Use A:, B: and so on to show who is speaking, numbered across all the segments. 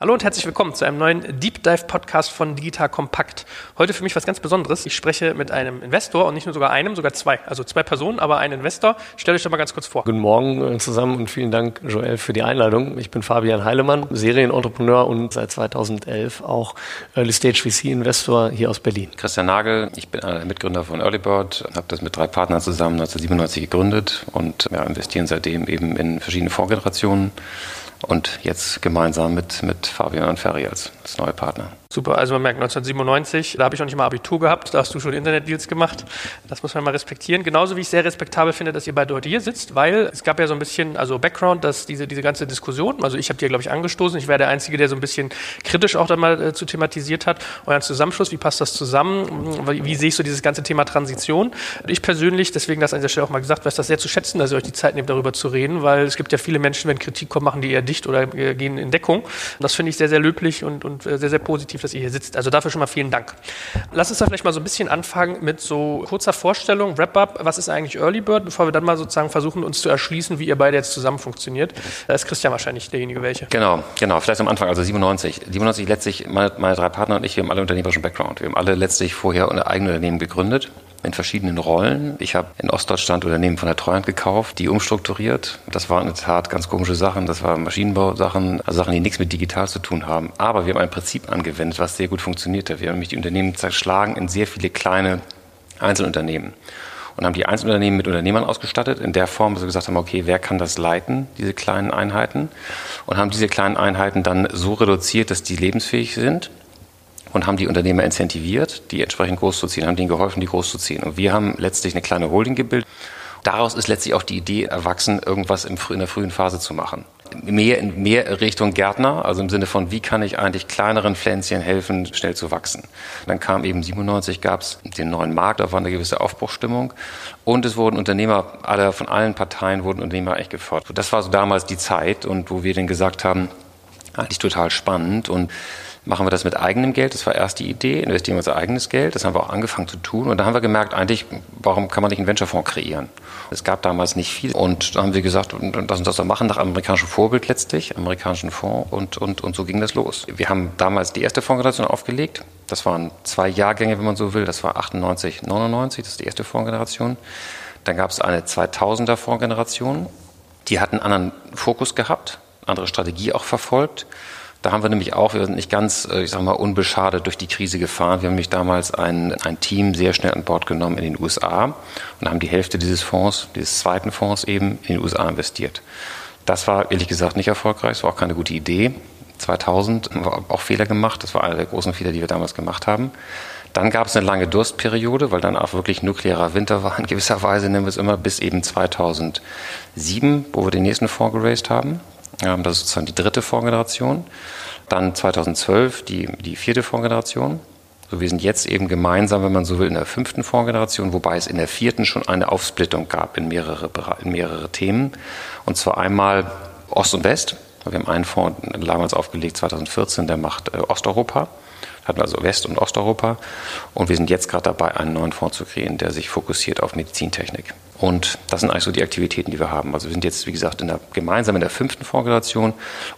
A: Hallo und herzlich willkommen zu einem neuen Deep Dive Podcast von Digital Kompakt. Heute für mich was ganz Besonderes. Ich spreche mit einem Investor und nicht nur sogar einem, sogar zwei. Also zwei Personen, aber ein Investor. Stell euch doch mal ganz kurz vor.
B: Guten Morgen äh, zusammen und vielen Dank, Joel, für die Einladung. Ich bin Fabian Heilemann, Serienentrepreneur und seit 2011 auch Early Stage VC Investor hier aus Berlin.
C: Christian Nagel, ich bin einer der Mitgründer von Earlybird, habe das mit drei Partnern zusammen 1997 gegründet und ja, investieren seitdem eben in verschiedene Fondsgenerationen und jetzt gemeinsam mit, mit Fabian und Ferry als, als neue Partner.
A: Super, also man merkt 1997, da habe ich noch nicht mal Abitur gehabt, da hast du schon Internetdeals gemacht. Das muss man mal respektieren. Genauso wie ich sehr respektabel finde, dass ihr beide heute hier sitzt, weil es gab ja so ein bisschen, also Background, dass diese, diese ganze Diskussion, also ich habe die ja, glaube ich, angestoßen. Ich wäre der Einzige, der so ein bisschen kritisch auch da mal äh, zu thematisiert hat. Euren Zusammenschluss, wie passt das zusammen? Wie, wie sehe ich so dieses ganze Thema Transition? Ich persönlich, deswegen das an dieser Stelle auch mal gesagt, weiß das sehr zu schätzen, dass ihr euch die Zeit nehmt, darüber zu reden, weil es gibt ja viele Menschen, wenn Kritik kommt, machen die eher dicht oder äh, gehen in Deckung. Das finde ich sehr, sehr löblich und, und äh, sehr, sehr positiv positiv, dass ihr hier sitzt. Also dafür schon mal vielen Dank. Lass uns da vielleicht mal so ein bisschen anfangen mit so kurzer Vorstellung, Wrap-up. Was ist eigentlich Early Bird, bevor wir dann mal sozusagen versuchen, uns zu erschließen, wie ihr beide jetzt zusammen funktioniert. Da ist Christian wahrscheinlich derjenige, welche.
C: Genau, genau. Vielleicht am Anfang, also 97. 97 letztlich, meine, meine drei Partner und ich, wir haben alle unternehmerischen Background. Wir haben alle letztlich vorher eigene Unternehmen gegründet in verschiedenen Rollen. Ich habe in Ostdeutschland Unternehmen von der Treuhand gekauft, die umstrukturiert. Das waren in der Tat ganz komische Sachen. Das waren Maschinenbausachen, also Sachen, die nichts mit digital zu tun haben. Aber wir haben ein Prinzip angewendet, was sehr gut funktionierte. Wir haben nämlich die Unternehmen zerschlagen in sehr viele kleine Einzelunternehmen und haben die Einzelunternehmen mit Unternehmern ausgestattet, in der Form, dass wir gesagt haben, okay, wer kann das leiten, diese kleinen Einheiten? Und haben diese kleinen Einheiten dann so reduziert, dass die lebensfähig sind und haben die Unternehmer incentiviert, die entsprechend groß zu ziehen, haben denen geholfen, die groß zu ziehen. Und wir haben letztlich eine kleine Holding gebildet. Daraus ist letztlich auch die Idee erwachsen, irgendwas in der frühen Phase zu machen. Mehr in mehr Richtung Gärtner, also im Sinne von, wie kann ich eigentlich kleineren Pflänzchen helfen, schnell zu wachsen. Dann kam eben 97, gab es den neuen Markt, da war eine gewisse Aufbruchstimmung und es wurden Unternehmer, alle von allen Parteien wurden Unternehmer eigentlich gefordert. Das war so damals die Zeit und wo wir dann gesagt haben, eigentlich total spannend und machen wir das mit eigenem Geld. Das war erst die Idee, investieren wir unser eigenes Geld. Das haben wir auch angefangen zu tun. Und da haben wir gemerkt, eigentlich, warum kann man nicht einen Venture-Fonds kreieren? Es gab damals nicht viel. Und da haben wir gesagt, lass uns das doch machen, nach amerikanischem Vorbild letztlich, amerikanischen Fonds. Und, und, und so ging das los. Wir haben damals die erste Fondsgeneration aufgelegt. Das waren zwei Jahrgänge, wenn man so will. Das war 98, 99, das ist die erste Fondsgeneration. Dann gab es eine 2000er Fondsgeneration. Die hat einen anderen Fokus gehabt, andere Strategie auch verfolgt. Da haben wir nämlich auch, wir sind nicht ganz, äh, ich sag mal, unbeschadet durch die Krise gefahren. Wir haben nämlich damals ein, ein Team sehr schnell an Bord genommen in den USA und haben die Hälfte dieses Fonds, dieses zweiten Fonds eben in den USA investiert. Das war ehrlich gesagt nicht erfolgreich, es war auch keine gute Idee. 2000 haben wir auch Fehler gemacht, das war einer der großen Fehler, die wir damals gemacht haben. Dann gab es eine lange Durstperiode, weil dann auch wirklich nuklearer Winter war, in gewisser Weise nennen wir es immer, bis eben 2007, wo wir den nächsten Fonds geraced haben. Das ist sozusagen die dritte Fondsgeneration. Dann 2012 die, die vierte Fondsgeneration. So, wir sind jetzt eben gemeinsam, wenn man so will, in der fünften Fondsgeneration, wobei es in der vierten schon eine Aufsplittung gab in mehrere, in mehrere Themen. Und zwar einmal Ost und West. Wir haben einen Fonds damals aufgelegt, 2014, der macht äh, Osteuropa hatten also West- und Osteuropa. Und wir sind jetzt gerade dabei, einen neuen Fonds zu kreieren, der sich fokussiert auf Medizintechnik. Und das sind eigentlich so die Aktivitäten, die wir haben. Also wir sind jetzt, wie gesagt, in der, gemeinsam in der fünften Fondsgeneration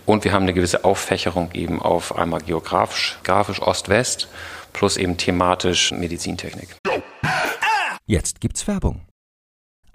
C: und wir haben eine gewisse Auffächerung eben auf einmal geografisch, grafisch Ost-West plus eben thematisch Medizintechnik.
D: Jetzt gibt's Werbung.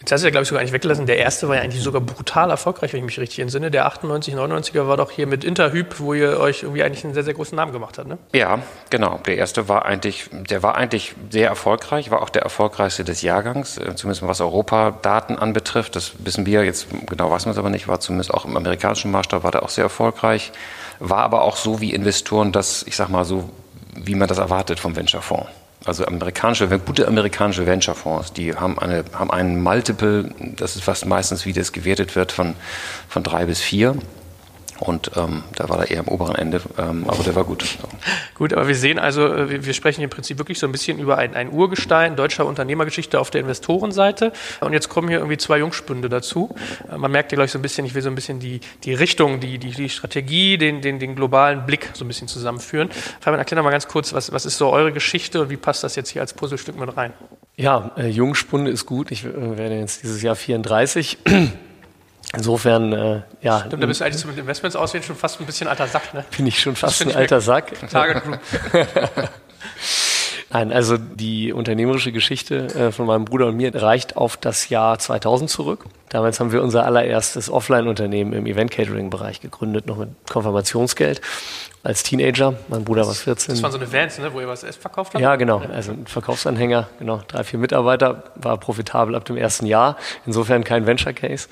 A: Jetzt hast du ja, glaube ich, sogar nicht weggelassen. Der erste war ja eigentlich sogar brutal erfolgreich, wenn ich mich richtig entsinne. Der 98, 99er war doch hier mit Interhyp, wo ihr euch irgendwie eigentlich einen sehr, sehr großen Namen gemacht habt, ne?
C: Ja, genau. Der erste war eigentlich, der war eigentlich sehr erfolgreich, war auch der erfolgreichste des Jahrgangs, äh, zumindest was Europa-Daten anbetrifft. Das wissen wir jetzt, genau weiß man es aber nicht, war zumindest auch im amerikanischen Maßstab war der auch sehr erfolgreich. War aber auch so wie Investoren das, ich sag mal so, wie man das erwartet vom Venture-Fonds. Also amerikanische, gute amerikanische Venture-Fonds, die haben, eine, haben einen Multiple, das ist fast meistens, wie das gewertet wird, von, von drei bis vier. Und ähm, da war er eher am oberen Ende, ähm, aber der war gut.
A: Gut, aber wir sehen also, äh, wir sprechen im Prinzip wirklich so ein bisschen über ein, ein Urgestein deutscher Unternehmergeschichte auf der Investorenseite. Und jetzt kommen hier irgendwie zwei Jungspünde dazu. Äh, man merkt ja, glaube ich, so ein bisschen, ich will so ein bisschen die, die Richtung, die, die, die Strategie, den, den, den globalen Blick so ein bisschen zusammenführen. Fabian, erklär doch mal ganz kurz, was, was ist so eure Geschichte und wie passt das jetzt hier als Puzzlestück mit rein?
B: Ja, äh, Jungspunde ist gut. Ich äh, werde jetzt dieses Jahr 34. Insofern, äh, ja.
A: Stimmt, da bist du eigentlich so mit Investments aussehen schon fast ein bisschen alter Sack, ne?
B: Bin ich schon fast ein alter Sack.
A: Target Group.
B: Nein, also die unternehmerische Geschichte äh, von meinem Bruder und mir reicht auf das Jahr 2000 zurück. Damals haben wir unser allererstes Offline-Unternehmen im Event-Catering-Bereich gegründet, noch mit Konfirmationsgeld als Teenager. Mein Bruder war 14.
A: Das waren so eine Vans, ne, wo ihr was verkauft habt?
B: Ja, genau. Also ein Verkaufsanhänger, genau. Drei, vier Mitarbeiter, war profitabel ab dem ersten Jahr. Insofern kein Venture Case.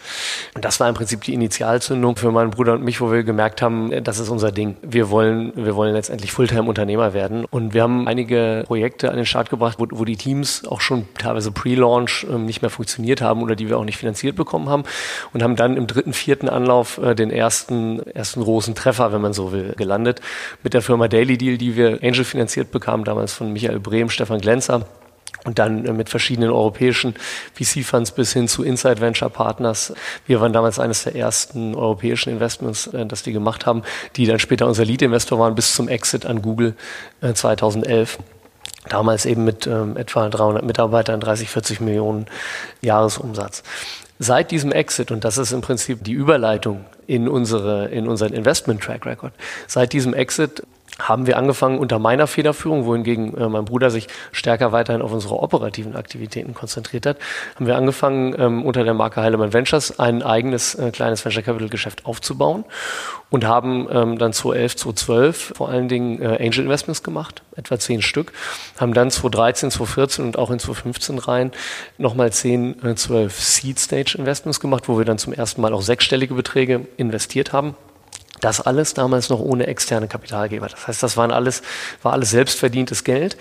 B: Und das war im Prinzip die Initialzündung für meinen Bruder und mich, wo wir gemerkt haben, das ist unser Ding. Wir wollen, wir wollen letztendlich Fulltime-Unternehmer werden. Und wir haben einige Projekte an den Start gebracht, wo, wo die Teams auch schon teilweise Pre-Launch ähm, nicht mehr funktioniert haben oder die wir auch nicht finanziert bekommen haben. Und haben dann im dritten, vierten Anlauf äh, den ersten, ersten großen Treffer, wenn man so will, gelandet mit der Firma Daily Deal, die wir Angel finanziert bekamen, damals von Michael Brehm, Stefan Glenzer. Und dann äh, mit verschiedenen europäischen VC-Funds bis hin zu Inside Venture Partners. Wir waren damals eines der ersten europäischen Investments, äh, das die gemacht haben, die dann später unser Lead-Investor waren bis zum Exit an Google 2011. Äh, damals eben mit ähm, etwa 300 Mitarbeitern, 30, 40 Millionen Jahresumsatz. Seit diesem Exit, und das ist im Prinzip die Überleitung in, unsere, in unseren Investment-Track Record, seit diesem Exit haben wir angefangen unter meiner Federführung, wohingegen äh, mein Bruder sich stärker weiterhin auf unsere operativen Aktivitäten konzentriert hat, haben wir angefangen ähm, unter der Marke Heilemann Ventures ein eigenes äh, kleines Venture Capital Geschäft aufzubauen und haben ähm, dann 2011, 2012 vor allen Dingen äh, Angel Investments gemacht, etwa zehn Stück, haben dann 2013, 2014 und auch in 2015 rein nochmal zehn, äh, zwölf Seed Stage Investments gemacht, wo wir dann zum ersten Mal auch sechsstellige Beträge investiert haben. Das alles damals noch ohne externe Kapitalgeber. Das heißt, das waren alles, war alles selbstverdientes Geld.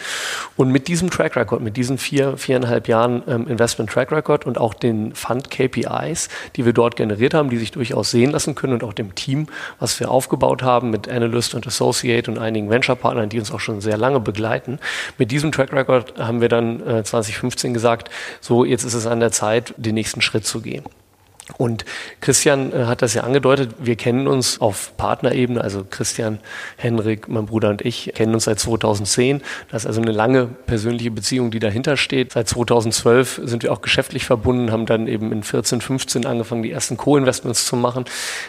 B: Und mit diesem Track Record, mit diesen vier, viereinhalb Jahren ähm, Investment Track Record und auch den Fund KPIs, die wir dort generiert haben, die sich durchaus sehen lassen können und auch dem Team, was wir aufgebaut haben mit Analyst und Associate und einigen Venture-Partnern, die uns auch schon sehr lange begleiten. Mit diesem Track Record haben wir dann äh, 2015 gesagt, so jetzt ist es an der Zeit, den nächsten Schritt zu gehen. Und Christian äh, hat das ja angedeutet, wir kennen uns auf Partnerebene, also Christian, Henrik, mein Bruder und ich kennen uns seit 2010. Das ist also eine lange persönliche Beziehung, die dahinter steht. Seit 2012 sind wir auch geschäftlich verbunden, haben dann eben in 14, 15 angefangen, die ersten Co-Investments zu machen.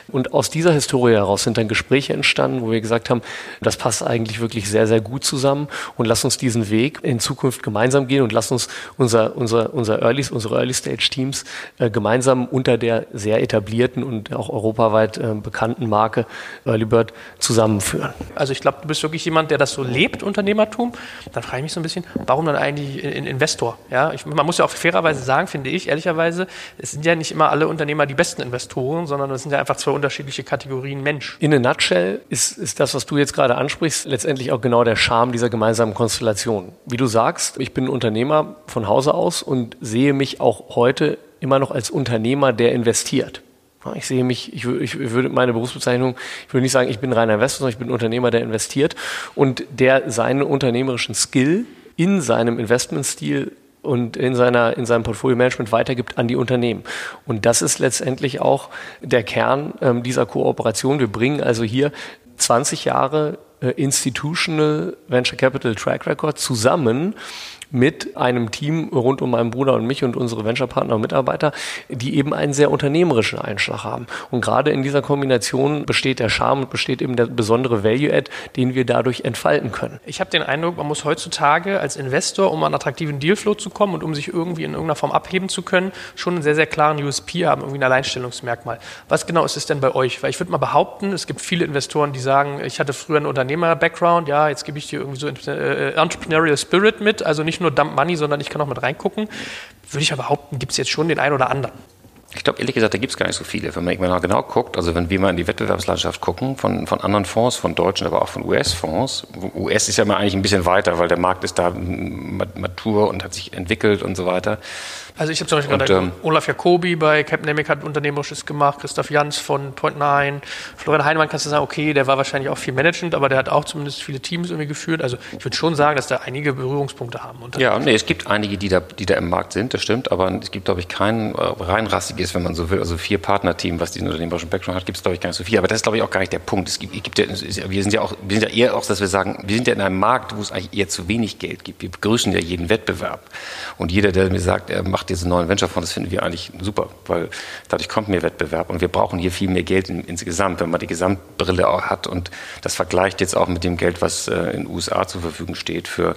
B: Und aus dieser Historie heraus sind dann Gespräche entstanden, wo wir gesagt haben, das passt eigentlich wirklich sehr, sehr gut zusammen und lass uns diesen Weg in Zukunft gemeinsam gehen und lass uns unser, unser, unser Early, unsere Early Stage Teams äh, gemeinsam unter der der sehr etablierten und auch europaweit äh, bekannten Marke Early Bird zusammenführen.
A: Also ich glaube, du bist wirklich jemand, der das so lebt, Unternehmertum. Dann frage ich mich so ein bisschen, warum dann eigentlich ein Investor? Ja, ich, man muss ja auch fairerweise sagen, finde ich, ehrlicherweise, es sind ja nicht immer alle Unternehmer die besten Investoren, sondern es sind ja einfach zwei unterschiedliche Kategorien Mensch.
B: In a nutshell ist, ist das, was du jetzt gerade ansprichst, letztendlich auch genau der Charme dieser gemeinsamen Konstellation. Wie du sagst, ich bin Unternehmer von Hause aus und sehe mich auch heute immer noch als Unternehmer, der investiert. Ich sehe mich, ich, ich würde meine Berufsbezeichnung, ich würde nicht sagen, ich bin reiner Investor, sondern ich bin Unternehmer, der investiert und der seinen unternehmerischen Skill in seinem Investmentstil und in, seiner, in seinem Portfolio-Management weitergibt an die Unternehmen. Und das ist letztendlich auch der Kern ähm, dieser Kooperation. Wir bringen also hier 20 Jahre äh, Institutional Venture Capital Track Record zusammen mit einem Team rund um meinen Bruder und mich und unsere Venture-Partner und Mitarbeiter, die eben einen sehr unternehmerischen Einschlag haben. Und gerade in dieser Kombination besteht der Charme und besteht eben der besondere Value-Add, den wir dadurch entfalten können.
A: Ich habe den Eindruck, man muss heutzutage als Investor, um an attraktiven Dealflow zu kommen und um sich irgendwie in irgendeiner Form abheben zu können, schon einen sehr, sehr klaren USP haben, irgendwie ein Alleinstellungsmerkmal. Was genau ist es denn bei euch? Weil ich würde mal behaupten, es gibt viele Investoren, die sagen, ich hatte früher einen Unternehmer-Background, ja, jetzt gebe ich dir irgendwie so äh, Entrepreneurial Spirit mit, also nicht nicht nur Dump Money, sondern ich kann auch mit reingucken. Würde ich aber behaupten, gibt es jetzt schon den einen oder anderen.
C: Ich glaube, ehrlich gesagt, da gibt es gar nicht so viele. Wenn man mal genau guckt, also wenn wir mal in die Wettbewerbslandschaft gucken, von, von anderen Fonds, von deutschen, aber auch von US-Fonds. US ist ja mal eigentlich ein bisschen weiter, weil der Markt ist da matur und hat sich entwickelt und so weiter.
A: Also ich habe zum Beispiel und, gerade ähm, Olaf Jacobi bei Capnemic hat Unternehmerisches gemacht, Christoph Jans von Point9, Florian Heinemann kannst du sagen, okay, der war wahrscheinlich auch viel managend, aber der hat auch zumindest viele Teams irgendwie geführt. Also ich würde schon sagen, dass da einige Berührungspunkte haben.
C: ja, nee, es gibt einige, die da, die da im Markt sind, das stimmt, aber es gibt, glaube ich, kein äh, reinrassiges, wenn man so will, also vier Partnerteam, was diesen unternehmerischen Background hat, gibt es, glaube ich, gar nicht so viel. Aber das ist, glaube ich, auch gar nicht der Punkt. Es gibt, es gibt wir sind ja auch, wir sind ja eher auch, dass wir sagen, wir sind ja in einem Markt, wo es eigentlich eher zu wenig Geld gibt. Wir begrüßen ja jeden Wettbewerb. Und jeder, der mir sagt, er macht diesen neuen Venture-Fonds, das finden wir eigentlich super, weil dadurch kommt mehr Wettbewerb und wir brauchen hier viel mehr Geld in, insgesamt, wenn man die Gesamtbrille auch hat und das vergleicht jetzt auch mit dem Geld, was äh, in den USA zur Verfügung steht für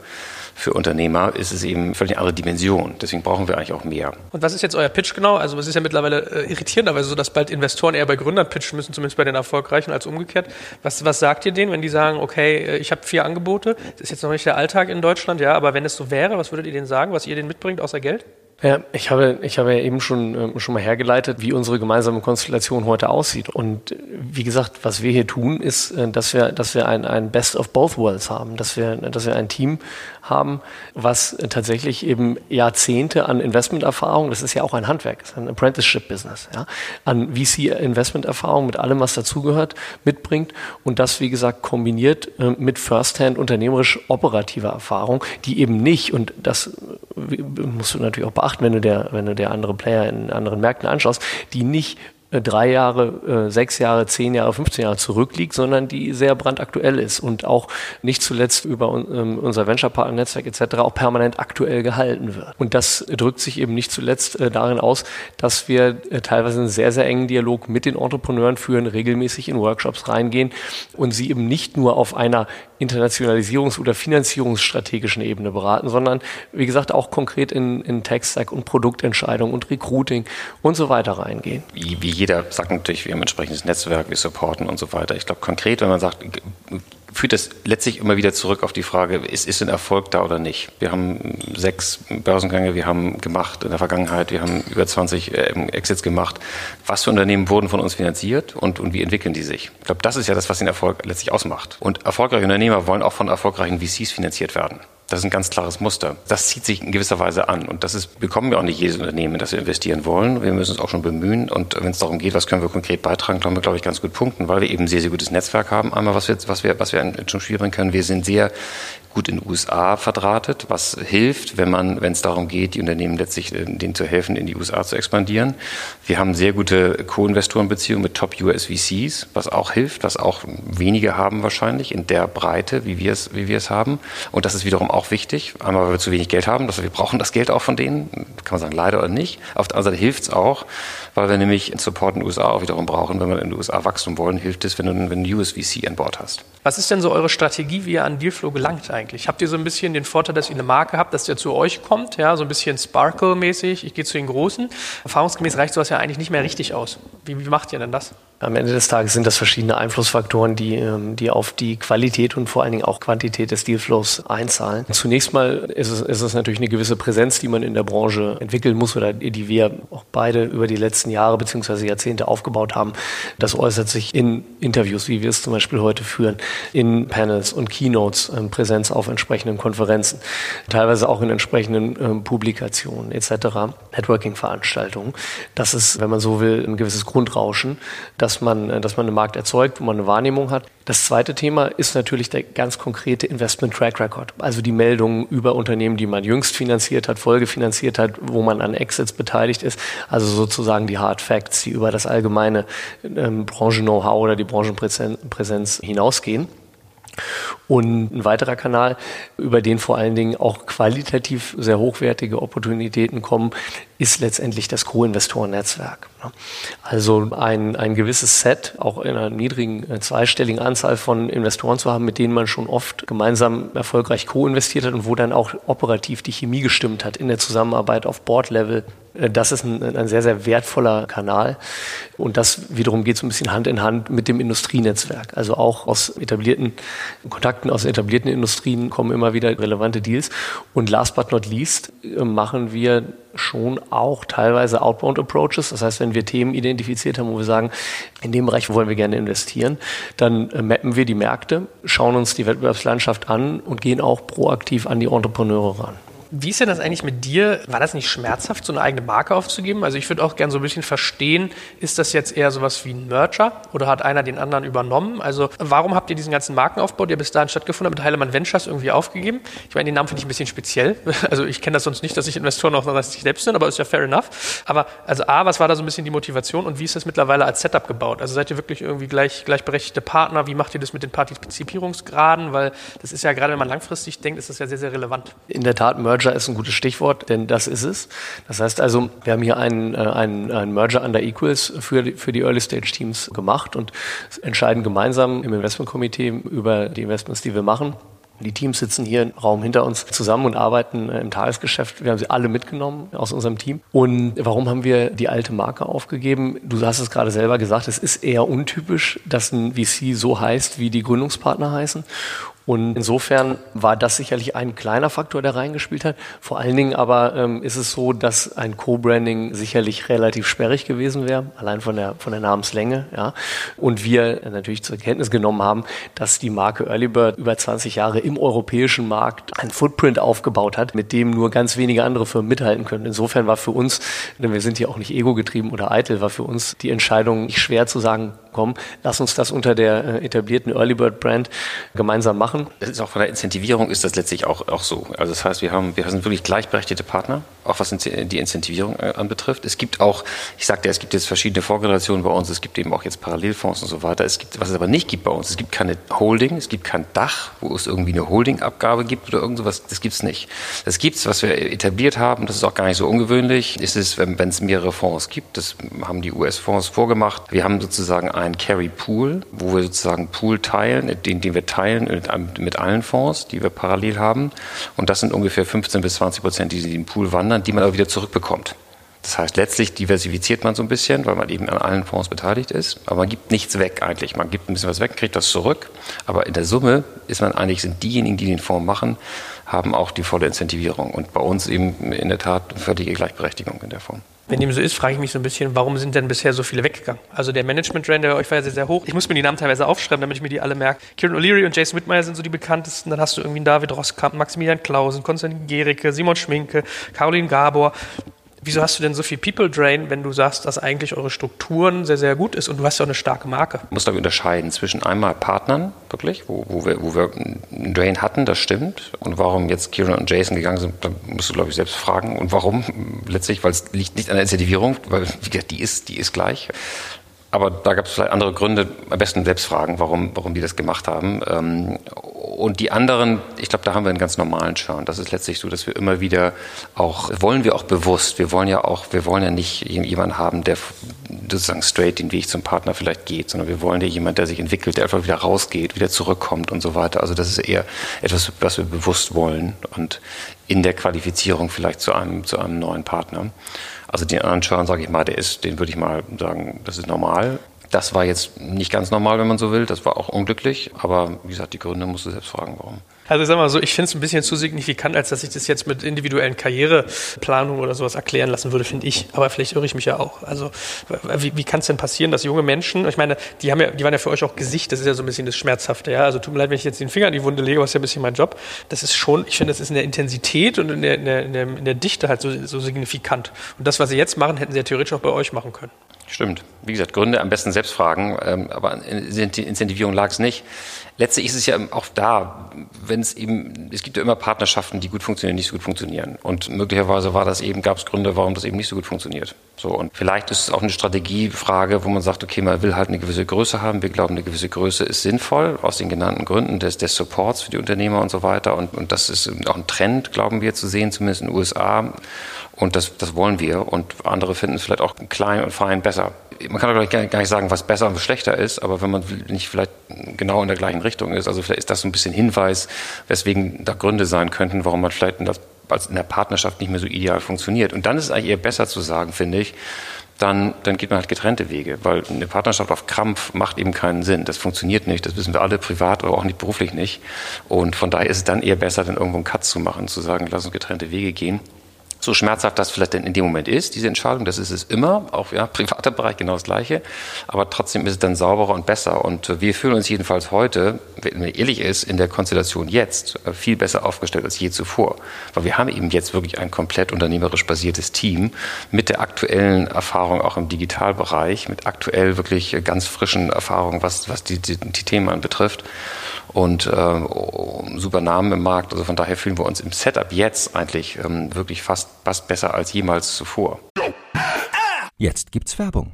C: für Unternehmer ist es eben völlig eine andere Dimension. Deswegen brauchen wir eigentlich auch mehr.
A: Und was ist jetzt euer Pitch genau? Also es ist ja mittlerweile äh, irritierenderweise so, dass bald Investoren eher bei Gründern pitchen müssen, zumindest bei den Erfolgreichen, als umgekehrt. Was, was sagt ihr denen, wenn die sagen, okay, äh, ich habe vier Angebote, das ist jetzt noch nicht der Alltag in Deutschland, ja, aber wenn es so wäre, was würdet ihr denen sagen, was ihr denen mitbringt außer Geld?
B: Ja, ich habe, ich habe ja eben schon, ähm, schon mal hergeleitet, wie unsere gemeinsame Konstellation heute aussieht. Und äh, wie gesagt, was wir hier tun, ist, äh, dass wir, dass wir ein, ein Best of Both Worlds haben, dass wir, dass wir ein Team haben, was tatsächlich eben Jahrzehnte an Investmenterfahrung, das ist ja auch ein Handwerk, das ist ein Apprenticeship-Business, ja, an VC-Investmenterfahrung mit allem, was dazugehört, mitbringt und das, wie gesagt, kombiniert äh, mit First-Hand unternehmerisch operativer Erfahrung, die eben nicht, und das musst du natürlich auch beachten, wenn du der, wenn du der andere Player in anderen Märkten anschaust, die nicht äh, drei Jahre, äh, sechs Jahre, zehn Jahre, 15 Jahre zurückliegt, sondern die sehr brandaktuell ist und auch nicht zuletzt über ähm, unser Venture-Partner-Netzwerk etc. auch permanent aktuell gehalten wird. Und das drückt sich eben nicht zuletzt äh, darin aus, dass wir teilweise einen sehr, sehr engen Dialog mit den Entrepreneuren führen, regelmäßig in Workshops reingehen und sie eben nicht nur auf einer Internationalisierungs- oder Finanzierungsstrategischen Ebene beraten, sondern wie gesagt auch konkret in, in Tech-Stack und Produktentscheidung und Recruiting und so weiter reingehen.
C: Wie, wie jeder sagt natürlich, wir haben ein entsprechendes Netzwerk, wir supporten und so weiter. Ich glaube konkret, wenn man sagt, führt das letztlich immer wieder zurück auf die Frage, ist, ist ein Erfolg da oder nicht? Wir haben sechs Börsengänge, wir haben gemacht in der Vergangenheit, wir haben über 20 äh, Exits gemacht. Was für Unternehmen wurden von uns finanziert und, und wie entwickeln die sich? Ich glaube, das ist ja das, was den Erfolg letztlich ausmacht. Und erfolgreiche Unternehmer wollen auch von erfolgreichen VCs finanziert werden. Das ist ein ganz klares Muster. Das zieht sich in gewisser Weise an. Und das ist, bekommen wir auch nicht jedes Unternehmen, das wir investieren wollen. Wir müssen uns auch schon bemühen. Und wenn es darum geht, was können wir konkret beitragen, können wir, glaube ich, ganz gut punkten, weil wir eben sehr, sehr gutes Netzwerk haben. Einmal, was wir, was wir, was wir zum Spiel können. Wir sind sehr gut in den USA verdrahtet, was hilft, wenn man, wenn es darum geht, die Unternehmen letztlich äh, denen zu helfen, in die USA zu expandieren. Wir haben sehr gute Co-Investorenbeziehungen mit Top US VCs, was auch hilft, was auch wenige haben wahrscheinlich in der Breite, wie wir es, wie wir es haben. Und das ist wiederum auch auch wichtig. Einmal, weil wir zu wenig Geld haben, dass wir brauchen das Geld auch von denen. Kann man sagen, leider oder nicht. Auf der anderen Seite hilft es auch, weil wir nämlich Support in den USA auch wiederum brauchen. Wenn wir in den USA wachsen wollen, hilft es, wenn du, du USVC an Bord hast.
A: Was ist denn so eure Strategie, wie ihr an Dealflow gelangt eigentlich? Habt ihr so ein bisschen den Vorteil, dass ihr eine Marke habt, dass der zu euch kommt, ja, so ein bisschen Sparkle-mäßig, ich gehe zu den Großen. Erfahrungsgemäß reicht sowas ja eigentlich nicht mehr richtig aus. Wie, wie macht ihr denn das?
B: Am Ende des Tages sind das verschiedene Einflussfaktoren, die, ähm, die auf die Qualität und vor allen Dingen auch Quantität des Dealflows einzahlen. Zunächst mal ist es, ist es natürlich eine gewisse Präsenz, die man in der Branche entwickeln muss oder die wir auch beide über die letzten Jahre bzw. Jahrzehnte aufgebaut haben. Das äußert sich in Interviews, wie wir es zum Beispiel heute führen, in Panels und Keynotes, ähm, Präsenz auf entsprechenden Konferenzen, teilweise auch in entsprechenden ähm, Publikationen etc., Networking-Veranstaltungen. Das ist, wenn man so will, ein gewisses Grundrauschen, das dass man, äh, dass man einen Markt erzeugt, wo man eine Wahrnehmung hat. Das zweite Thema ist natürlich der ganz konkrete Investment Track Record. Also die Meldungen über Unternehmen, die man jüngst finanziert hat, folgefinanziert hat, wo man an Exits beteiligt ist. Also sozusagen die Hard Facts, die über das allgemeine ähm, Branchen-Know-how oder die Branchenpräsenz hinausgehen. Und ein weiterer Kanal, über den vor allen Dingen auch qualitativ sehr hochwertige Opportunitäten kommen, ist letztendlich das Co-Investoren-Netzwerk. Also ein, ein gewisses Set, auch in einer niedrigen äh, zweistelligen Anzahl von Investoren zu haben, mit denen man schon oft gemeinsam erfolgreich co-investiert hat und wo dann auch operativ die Chemie gestimmt hat in der Zusammenarbeit auf Board-Level das ist ein, ein, sehr, sehr wertvoller Kanal. Und das wiederum geht so ein bisschen Hand in Hand mit dem Industrienetzwerk. Also auch aus etablierten Kontakten aus etablierten Industrien kommen immer wieder relevante Deals. Und last but not least äh, machen wir schon auch teilweise Outbound Approaches. Das heißt, wenn wir Themen identifiziert haben, wo wir sagen, in dem Bereich wollen wir gerne investieren, dann äh, mappen wir die Märkte, schauen uns die Wettbewerbslandschaft an und gehen auch proaktiv an die Entrepreneure ran.
A: Wie ist denn das eigentlich mit dir? War das nicht schmerzhaft, so eine eigene Marke aufzugeben? Also ich würde auch gerne so ein bisschen verstehen, ist das jetzt eher sowas wie ein Merger oder hat einer den anderen übernommen? Also warum habt ihr diesen ganzen Markenaufbau, der bis dahin stattgefunden hat, mit Heilemann Ventures irgendwie aufgegeben? Ich meine, den Namen finde ich ein bisschen speziell. Also ich kenne das sonst nicht, dass sich Investoren auch noch sich selbst sind, aber ist ja fair enough. Aber also A, was war da so ein bisschen die Motivation und wie ist das mittlerweile als Setup gebaut? Also seid ihr wirklich irgendwie gleich, gleichberechtigte Partner? Wie macht ihr das mit den Partizipierungsgraden? Weil das ist ja gerade, wenn man langfristig denkt, ist das ja sehr, sehr relevant.
B: In der Tat, Merger Merger ist ein gutes Stichwort, denn das ist es. Das heißt also, wir haben hier einen, äh, einen, einen Merger under Equals für die, für die Early Stage Teams gemacht und entscheiden gemeinsam im Investmentkomitee über die Investments, die wir machen. Die Teams sitzen hier im Raum hinter uns zusammen und arbeiten äh, im Tagesgeschäft. Wir haben sie alle mitgenommen aus unserem Team. Und warum haben wir die alte Marke aufgegeben? Du hast es gerade selber gesagt, es ist eher untypisch, dass ein VC so heißt, wie die Gründungspartner heißen. Und insofern war das sicherlich ein kleiner Faktor, der reingespielt hat. Vor allen Dingen aber ähm, ist es so, dass ein Co-Branding sicherlich relativ sperrig gewesen wäre, allein von der, von der Namenslänge. Ja. Und wir natürlich zur Kenntnis genommen haben, dass die Marke Earlybird über 20 Jahre im europäischen Markt ein Footprint aufgebaut hat, mit dem nur ganz wenige andere Firmen mithalten können. Insofern war für uns, denn wir sind hier auch nicht ego-getrieben oder eitel, war für uns die Entscheidung nicht schwer zu sagen, komm, lass uns das unter der äh, etablierten Earlybird Brand gemeinsam machen.
C: Das ist auch von der Incentivierung ist das letztlich auch, auch so. Also das heißt, wir haben, wir sind wirklich gleichberechtigte Partner, auch was die Incentivierung äh, anbetrifft. Es gibt auch, ich sagte, es gibt jetzt verschiedene Vorgenerationen bei uns, es gibt eben auch jetzt Parallelfonds und so weiter. Es gibt, was es aber nicht gibt bei uns, es gibt keine Holding, es gibt kein Dach, wo es irgendwie eine Holdingabgabe gibt oder irgend sowas, das gibt es nicht. Das gibt es, was wir etabliert haben, das ist auch gar nicht so ungewöhnlich, ist es, wenn es mehrere Fonds gibt, das haben die US-Fonds vorgemacht. Wir haben sozusagen einen Carry Pool, wo wir sozusagen Pool teilen, den, den wir teilen mit, mit allen Fonds, die wir parallel haben. Und das sind ungefähr 15 bis 20 Prozent, die in den Pool wandern, die man aber wieder zurückbekommt. Das heißt, letztlich diversifiziert man so ein bisschen, weil man eben an allen Fonds beteiligt ist. Aber man gibt nichts weg eigentlich. Man gibt ein bisschen was weg, kriegt das zurück. Aber in der Summe ist man eigentlich, sind diejenigen, die den Fonds machen, haben auch die volle Incentivierung. Und bei uns eben in der Tat völlige Gleichberechtigung in der Form.
A: Wenn dem so ist, frage ich mich so ein bisschen, warum sind denn bisher so viele weggegangen? Also der Management-Trend, bei euch war ja sehr, sehr hoch. Ich muss mir die Namen teilweise aufschreiben, damit ich mir die alle merke. Kieran O'Leary und Jason Whitmire sind so die bekanntesten. Dann hast du irgendwie David Rosskamp, Maximilian Klausen, Konstantin Gericke, Simon Schminke, Caroline Gabor. Wieso hast du denn so viel People Drain, wenn du sagst, dass eigentlich eure Strukturen sehr, sehr gut ist und du hast ja eine starke Marke?
C: Du musst da unterscheiden zwischen einmal Partnern, wirklich, wo, wo, wir, wo wir einen Drain hatten, das stimmt. Und warum jetzt Kieran und Jason gegangen sind, da musst du, glaube ich, selbst fragen. Und warum? Letztlich, weil es liegt nicht an der Incentivierung, weil wie gesagt, die ist, die ist gleich. Aber da gab es vielleicht andere Gründe, am besten selbst fragen, warum, warum die das gemacht haben. Ähm, und die anderen, ich glaube, da haben wir einen ganz normalen Churn. Das ist letztlich so, dass wir immer wieder auch, wollen wir auch bewusst, wir wollen ja auch, wir wollen ja nicht jemanden haben, der sozusagen straight den Weg zum Partner vielleicht geht, sondern wir wollen ja jemanden, der sich entwickelt, der einfach wieder rausgeht, wieder zurückkommt und so weiter. Also das ist eher etwas, was wir bewusst wollen und in der Qualifizierung vielleicht zu einem, zu einem neuen Partner. Also den anderen Churn, sage ich mal, der ist, den würde ich mal sagen, das ist normal. Das war jetzt nicht ganz normal, wenn man so will. Das war auch unglücklich. Aber wie gesagt, die Gründe musst du selbst fragen, warum.
A: Also ich sag mal so, ich finde es ein bisschen zu signifikant, als dass ich das jetzt mit individuellen Karriereplanungen oder sowas erklären lassen würde, finde ich. Aber vielleicht irre ich mich ja auch. Also wie, wie kann es denn passieren, dass junge Menschen, ich meine, die haben ja, die waren ja für euch auch Gesicht, das ist ja so ein bisschen das Schmerzhafte, ja. Also tut mir leid, wenn ich jetzt den Finger in die Wunde lege, was ist ja ein bisschen mein Job. Das ist schon, ich finde, das ist in der Intensität und in der, in der, in der Dichte halt so, so signifikant. Und das, was sie jetzt machen, hätten sie ja theoretisch auch bei euch machen können.
C: Stimmt. Wie gesagt, Gründe am besten selbst fragen, ähm, aber in Incentivierung lag es nicht. Letztlich ist es ja auch da, wenn es eben, es gibt ja immer Partnerschaften, die gut funktionieren, nicht so gut funktionieren. Und möglicherweise war das eben, gab es Gründe, warum das eben nicht so gut funktioniert. So, und vielleicht ist es auch eine Strategiefrage, wo man sagt, okay, man will halt eine gewisse Größe haben. Wir glauben, eine gewisse Größe ist sinnvoll, aus den genannten Gründen des, des Supports für die Unternehmer und so weiter. Und, und das ist auch ein Trend, glauben wir, zu sehen, zumindest in den USA. Und das, das wollen wir. Und andere finden es vielleicht auch klein und fein besser. Man kann doch gar nicht sagen, was besser und was schlechter ist, aber wenn man nicht vielleicht genau in der gleichen Richtung ist, also vielleicht ist das so ein bisschen Hinweis, weswegen da Gründe sein könnten, warum man vielleicht in, das, in der Partnerschaft nicht mehr so ideal funktioniert. Und dann ist es eigentlich eher besser zu sagen, finde ich, dann, dann geht man halt getrennte Wege, weil eine Partnerschaft auf Krampf macht eben keinen Sinn. Das funktioniert nicht, das wissen wir alle privat oder auch nicht beruflich nicht. Und von daher ist es dann eher besser, dann irgendwo einen Cut zu machen, zu sagen, lass uns getrennte Wege gehen so schmerzhaft das vielleicht in dem Moment ist, diese Entscheidung, das ist es immer, auch ja, privater Bereich genau das Gleiche, aber trotzdem ist es dann sauberer und besser. Und äh, wir fühlen uns jedenfalls heute, wenn man ehrlich ist, in der Konstellation jetzt äh, viel besser aufgestellt als je zuvor. Weil wir haben eben jetzt wirklich ein komplett unternehmerisch basiertes Team mit der aktuellen Erfahrung auch im Digitalbereich, mit aktuell wirklich ganz frischen Erfahrungen, was, was die, die, die Themen betrifft und äh, super Namen im Markt. Also von daher fühlen wir uns im Setup jetzt eigentlich ähm, wirklich fast, fast besser als jemals zuvor.
D: Jetzt gibt's Werbung.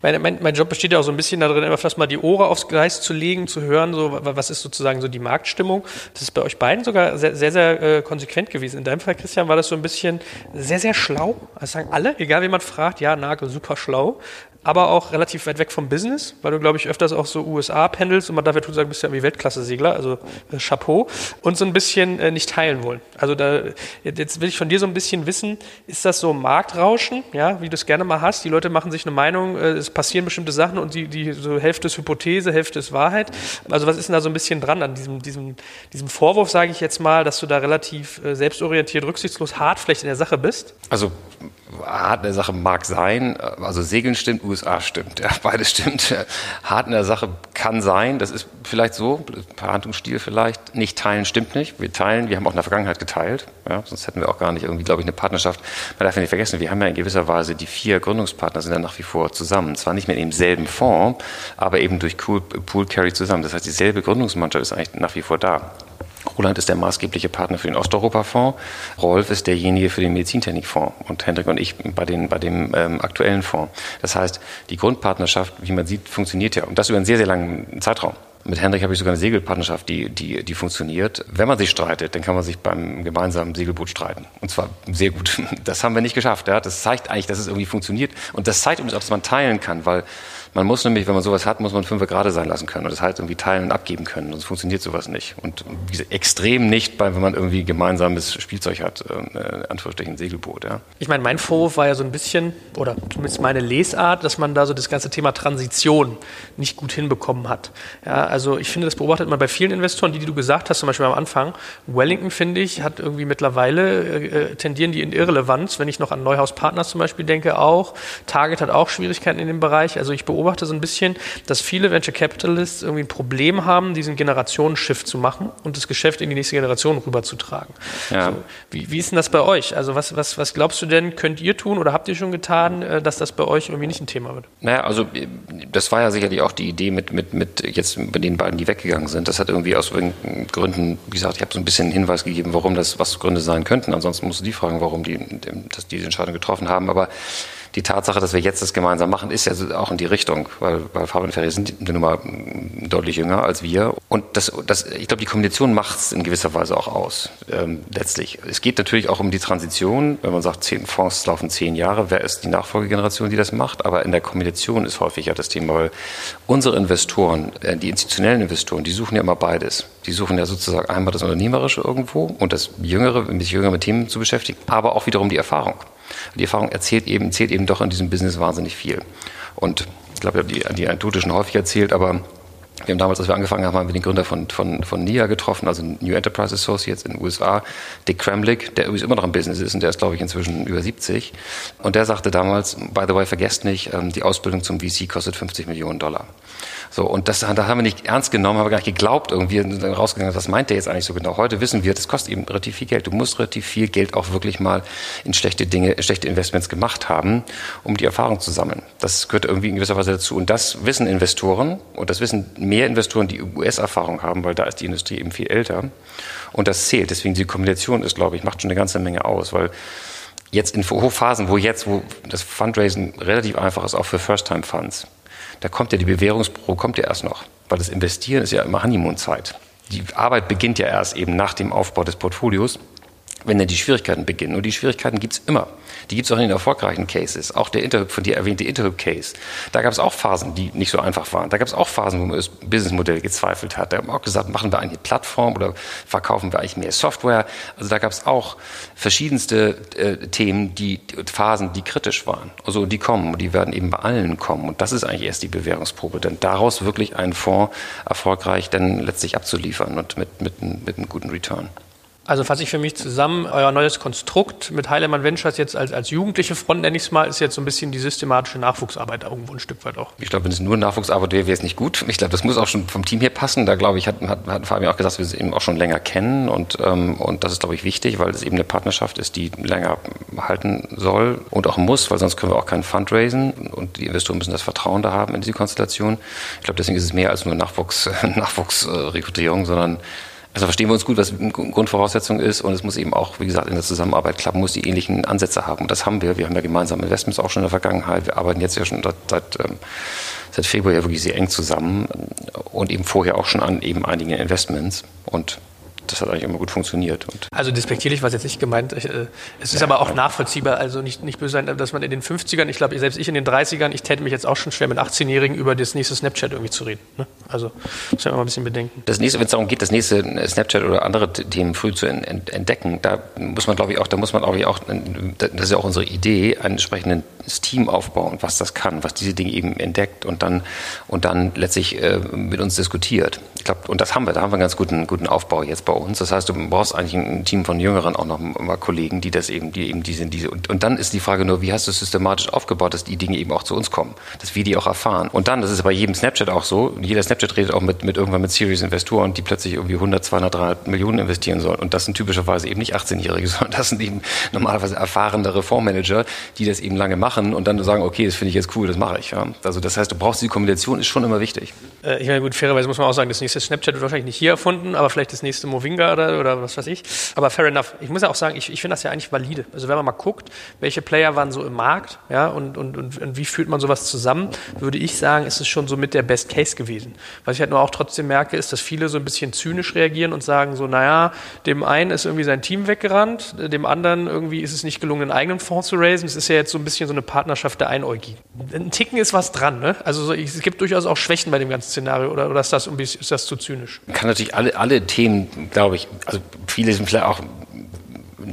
A: Mein, mein, mein Job besteht ja auch so ein bisschen darin, immer fast mal die Ohren aufs Gleis zu legen, zu hören, so was ist sozusagen so die Marktstimmung. Das ist bei euch beiden sogar sehr, sehr, sehr äh, konsequent gewesen. In deinem Fall, Christian, war das so ein bisschen sehr, sehr schlau. Also sagen alle, egal wie man fragt, ja, Nagel, super schlau aber auch relativ weit weg vom Business, weil du, glaube ich, öfters auch so USA pendelst und man darf ja tun sagen, bist ja irgendwie Weltklasse-Segler, also äh, Chapeau, und so ein bisschen äh, nicht teilen wollen. Also da, jetzt will ich von dir so ein bisschen wissen, ist das so Marktrauschen, ja, wie du es gerne mal hast? Die Leute machen sich eine Meinung, äh, es passieren bestimmte Sachen und die, die so Hälfte ist Hypothese, Hälfte ist Wahrheit. Also was ist denn da so ein bisschen dran an diesem, diesem, diesem Vorwurf, sage ich jetzt mal, dass du da relativ äh, selbstorientiert, rücksichtslos, hart vielleicht in der Sache bist?
C: Also hart in der Sache mag sein, also Segeln stimmt, USA stimmt, ja, beides stimmt. Hart in der Sache kann sein, das ist vielleicht so, Verhandlungsstil vielleicht. Nicht teilen stimmt nicht. Wir teilen, wir haben auch in der Vergangenheit geteilt. Ja, sonst hätten wir auch gar nicht irgendwie, glaube ich, eine Partnerschaft. Man darf ja nicht vergessen, wir haben ja in gewisser Weise, die vier Gründungspartner sind ja nach wie vor zusammen. Zwar nicht mehr in demselben Fonds, aber eben durch Pool Carry zusammen. Das heißt, dieselbe Gründungsmannschaft ist eigentlich nach wie vor da. Roland ist der maßgebliche Partner für den Osteuropa-Fonds. Rolf ist derjenige für den Medizintechnikfonds und Hendrik und ich bei, den, bei dem ähm, aktuellen Fonds. Das heißt, die Grundpartnerschaft, wie man sieht, funktioniert ja. Und das über einen sehr, sehr langen Zeitraum. Mit Hendrik habe ich sogar eine Segelpartnerschaft, die, die, die funktioniert. Wenn man sich streitet, dann kann man sich beim gemeinsamen Segelboot streiten. Und zwar sehr gut. Das haben wir nicht geschafft. Ja. Das zeigt eigentlich, dass es irgendwie funktioniert. Und das zeigt uns auch, dass man teilen kann, weil man muss nämlich, wenn man sowas hat, muss man fünf gerade sein lassen können und das halt irgendwie teilen und abgeben können. Sonst funktioniert sowas nicht. Und extrem nicht, wenn man irgendwie gemeinsames Spielzeug hat, äh, Anführungsstrichen Segelboot. Ja.
A: Ich meine, mein Vorwurf war ja so ein bisschen, oder zumindest meine Lesart, dass man da so das ganze Thema Transition nicht gut hinbekommen hat. Ja, also ich finde, das beobachtet man bei vielen Investoren, die, die du gesagt hast, zum Beispiel am Anfang. Wellington, finde ich, hat irgendwie mittlerweile, äh, äh, tendieren die in Irrelevanz, wenn ich noch an Neuhaus Partners zum Beispiel denke, auch. Target hat auch Schwierigkeiten in dem Bereich. Also ich beobachte beobachte so ein bisschen, dass viele Venture Capitalists irgendwie ein Problem haben, diesen Generationenshift zu machen und das Geschäft in die nächste Generation rüberzutragen. Ja. So, wie, wie ist denn das bei euch? Also was, was, was glaubst du denn, könnt ihr tun oder habt ihr schon getan, äh, dass das bei euch irgendwie nicht ein Thema wird?
C: Naja, also das war ja sicherlich auch die Idee mit, mit, mit jetzt bei den beiden, die weggegangen sind. Das hat irgendwie aus irgendeinen Gründen, wie gesagt, ich habe so ein bisschen einen Hinweis gegeben, warum das was Gründe sein könnten. Ansonsten musst du die fragen, warum die dass diese Entscheidung getroffen haben. Aber die Tatsache, dass wir jetzt das gemeinsam machen, ist ja auch in die Richtung, weil, weil Fabian Ferry sind nun mal deutlich jünger als wir. Und das, das, ich glaube, die Kombination macht es in gewisser Weise auch aus, ähm, letztlich. Es geht natürlich auch um die Transition. Wenn man sagt, zehn Fonds laufen zehn Jahre, wer ist die Nachfolgegeneration, die das macht? Aber in der Kombination ist häufig ja das Thema, weil unsere Investoren, äh, die institutionellen Investoren, die suchen ja immer beides. Die suchen ja sozusagen einmal das Unternehmerische irgendwo und das Jüngere, sich jünger mit Themen zu beschäftigen, aber auch wiederum die Erfahrung. Die Erfahrung erzählt eben, zählt eben doch in diesem Business wahnsinnig viel. Und ich glaube, ich habe die, die Anekdote schon häufig erzählt, aber wir haben damals, als wir angefangen haben, haben wir den Gründer von, von, von NIA getroffen, also New Enterprise Associates in den USA, Dick Kremlick, der übrigens immer noch im Business ist und der ist, glaube ich, inzwischen über 70. Und der sagte damals, by the way, vergesst nicht, ähm, die Ausbildung zum VC kostet 50 Millionen Dollar. So, und das, das haben wir nicht ernst genommen, haben wir gar nicht geglaubt irgendwie und dann rausgegangen, was meint der jetzt eigentlich so genau? Heute wissen wir, das kostet eben relativ viel Geld. Du musst relativ viel Geld auch wirklich mal in schlechte Dinge, in schlechte Investments gemacht haben, um die Erfahrung zu sammeln. Das gehört irgendwie in gewisser Weise dazu. Und das wissen Investoren und das wissen mehr Investoren, die US-Erfahrung haben, weil da ist die Industrie eben viel älter. Und das zählt. Deswegen die Kombination ist, glaube ich, macht schon eine ganze Menge aus, weil jetzt in Hochphasen, wo jetzt, wo das Fundraising relativ einfach ist, auch für First-Time-Funds, da kommt ja die Bewährungsprobe, kommt ja erst noch. Weil das Investieren ist ja immer Honeymoon-Zeit. Die Arbeit beginnt ja erst eben nach dem Aufbau des Portfolios, wenn dann die Schwierigkeiten beginnen. Und die Schwierigkeiten gibt's immer. Die gibt es auch in den erfolgreichen Cases. Auch der Interhyp, von dir erwähnte Interhyp-Case. Da gab es auch Phasen, die nicht so einfach waren. Da gab es auch Phasen, wo man das Businessmodell gezweifelt hat. Da haben wir auch gesagt, machen wir eine Plattform oder verkaufen wir eigentlich mehr Software. Also da gab es auch verschiedenste äh, Themen, die, die, Phasen, die kritisch waren. Also die kommen und die werden eben bei allen kommen. Und das ist eigentlich erst die Bewährungsprobe. Denn daraus wirklich einen Fonds erfolgreich dann letztlich abzuliefern und mit, mit, mit einem guten Return.
A: Also fasse ich für mich zusammen, euer neues Konstrukt mit Heilemann Ventures jetzt als, als jugendliche Front, nenne ich es mal, ist jetzt so ein bisschen die systematische Nachwuchsarbeit irgendwo ein Stück weit auch.
C: Ich glaube, wenn es nur Nachwuchsarbeit wäre, wäre es nicht gut. Ich glaube, das muss auch schon vom Team her passen. Da glaube ich, hat, hat, hat Fabian auch gesagt, dass wir sie eben auch schon länger kennen und, ähm, und das ist, glaube ich, wichtig, weil es eben eine Partnerschaft ist, die länger halten soll und auch muss, weil sonst können wir auch keinen Fund raisen und die Investoren müssen das Vertrauen da haben in diese Konstellation. Ich glaube, deswegen ist es mehr als nur Nachwuchs, Nachwuchsrekrutierung, sondern also verstehen wir uns gut, was Grundvoraussetzung ist und es muss eben auch, wie gesagt, in der Zusammenarbeit klappen, muss die ähnlichen Ansätze haben. Und das haben wir. Wir haben ja gemeinsame Investments auch schon in der Vergangenheit. Wir arbeiten jetzt ja schon seit, seit, ähm, Februar ja wirklich sehr eng zusammen und eben vorher auch schon an eben einigen Investments. Und das hat eigentlich immer gut funktioniert. Und
A: also despektierlich war es jetzt nicht gemeint. Ich, äh, es ist ja, aber auch nachvollziehbar, also nicht, nicht böse sein, dass man in den 50ern, ich glaube, selbst ich in den 30ern, ich täte mich jetzt auch schon schwer mit 18-Jährigen über das nächste Snapchat irgendwie zu reden. Ne? Also muss man mal ein bisschen bedenken.
C: Das nächste, wenn es darum geht, das nächste Snapchat oder andere Themen früh zu entdecken, da muss man, glaube ich, auch, da muss man, glaube ich, auch, das ist ja auch unsere Idee, ein entsprechendes Team aufbauen, was das kann, was diese Dinge eben entdeckt und dann, und dann letztlich äh, mit uns diskutiert. glaube, und das haben wir, da haben wir einen ganz guten, guten Aufbau jetzt bei uns. Das heißt, du brauchst eigentlich ein Team von Jüngeren auch noch mal Kollegen, die das eben, die eben diese, diese, und, und dann ist die Frage nur, wie hast du es systematisch aufgebaut, dass die Dinge eben auch zu uns kommen, dass wir die auch erfahren. Und dann, das ist bei jedem Snapchat auch so, jeder Snapchat redet auch mit, mit irgendwann mit Series-Investoren, die plötzlich irgendwie 100, 200, 300 Millionen investieren sollen. Und das sind typischerweise eben nicht 18-Jährige, sondern das sind eben normalerweise erfahrenere Fondsmanager, die das eben lange machen und dann sagen, okay, das finde ich jetzt cool, das mache ich. Ja. Also das heißt, du brauchst die Kombination, ist schon immer wichtig.
A: Äh, ich meine, gut, fairerweise muss man auch sagen, das nächste Snapchat wird wahrscheinlich nicht hier erfunden, aber vielleicht das nächste Movinga oder, oder was weiß ich. Aber fair enough. Ich muss ja auch sagen, ich, ich finde das ja eigentlich valide. Also wenn man mal guckt, welche Player waren so im Markt, ja, und, und, und, und wie führt man sowas zusammen, würde ich sagen, ist es schon so mit der Best Case gewesen. Was ich halt nur auch trotzdem merke, ist, dass viele so ein bisschen zynisch reagieren und sagen so, naja, dem einen ist irgendwie sein Team weggerannt, dem anderen irgendwie ist es nicht gelungen, einen eigenen Fonds zu raisen. Es ist ja jetzt so ein bisschen so eine Partnerschaft der Einäugigen. Ein Ticken ist was dran, ne? Also so, es gibt durchaus auch Schwächen bei dem ganzen Szenario oder, oder ist, das, ist das zu zynisch?
C: Kann natürlich alle, alle Themen, glaube ich, also viele sind vielleicht auch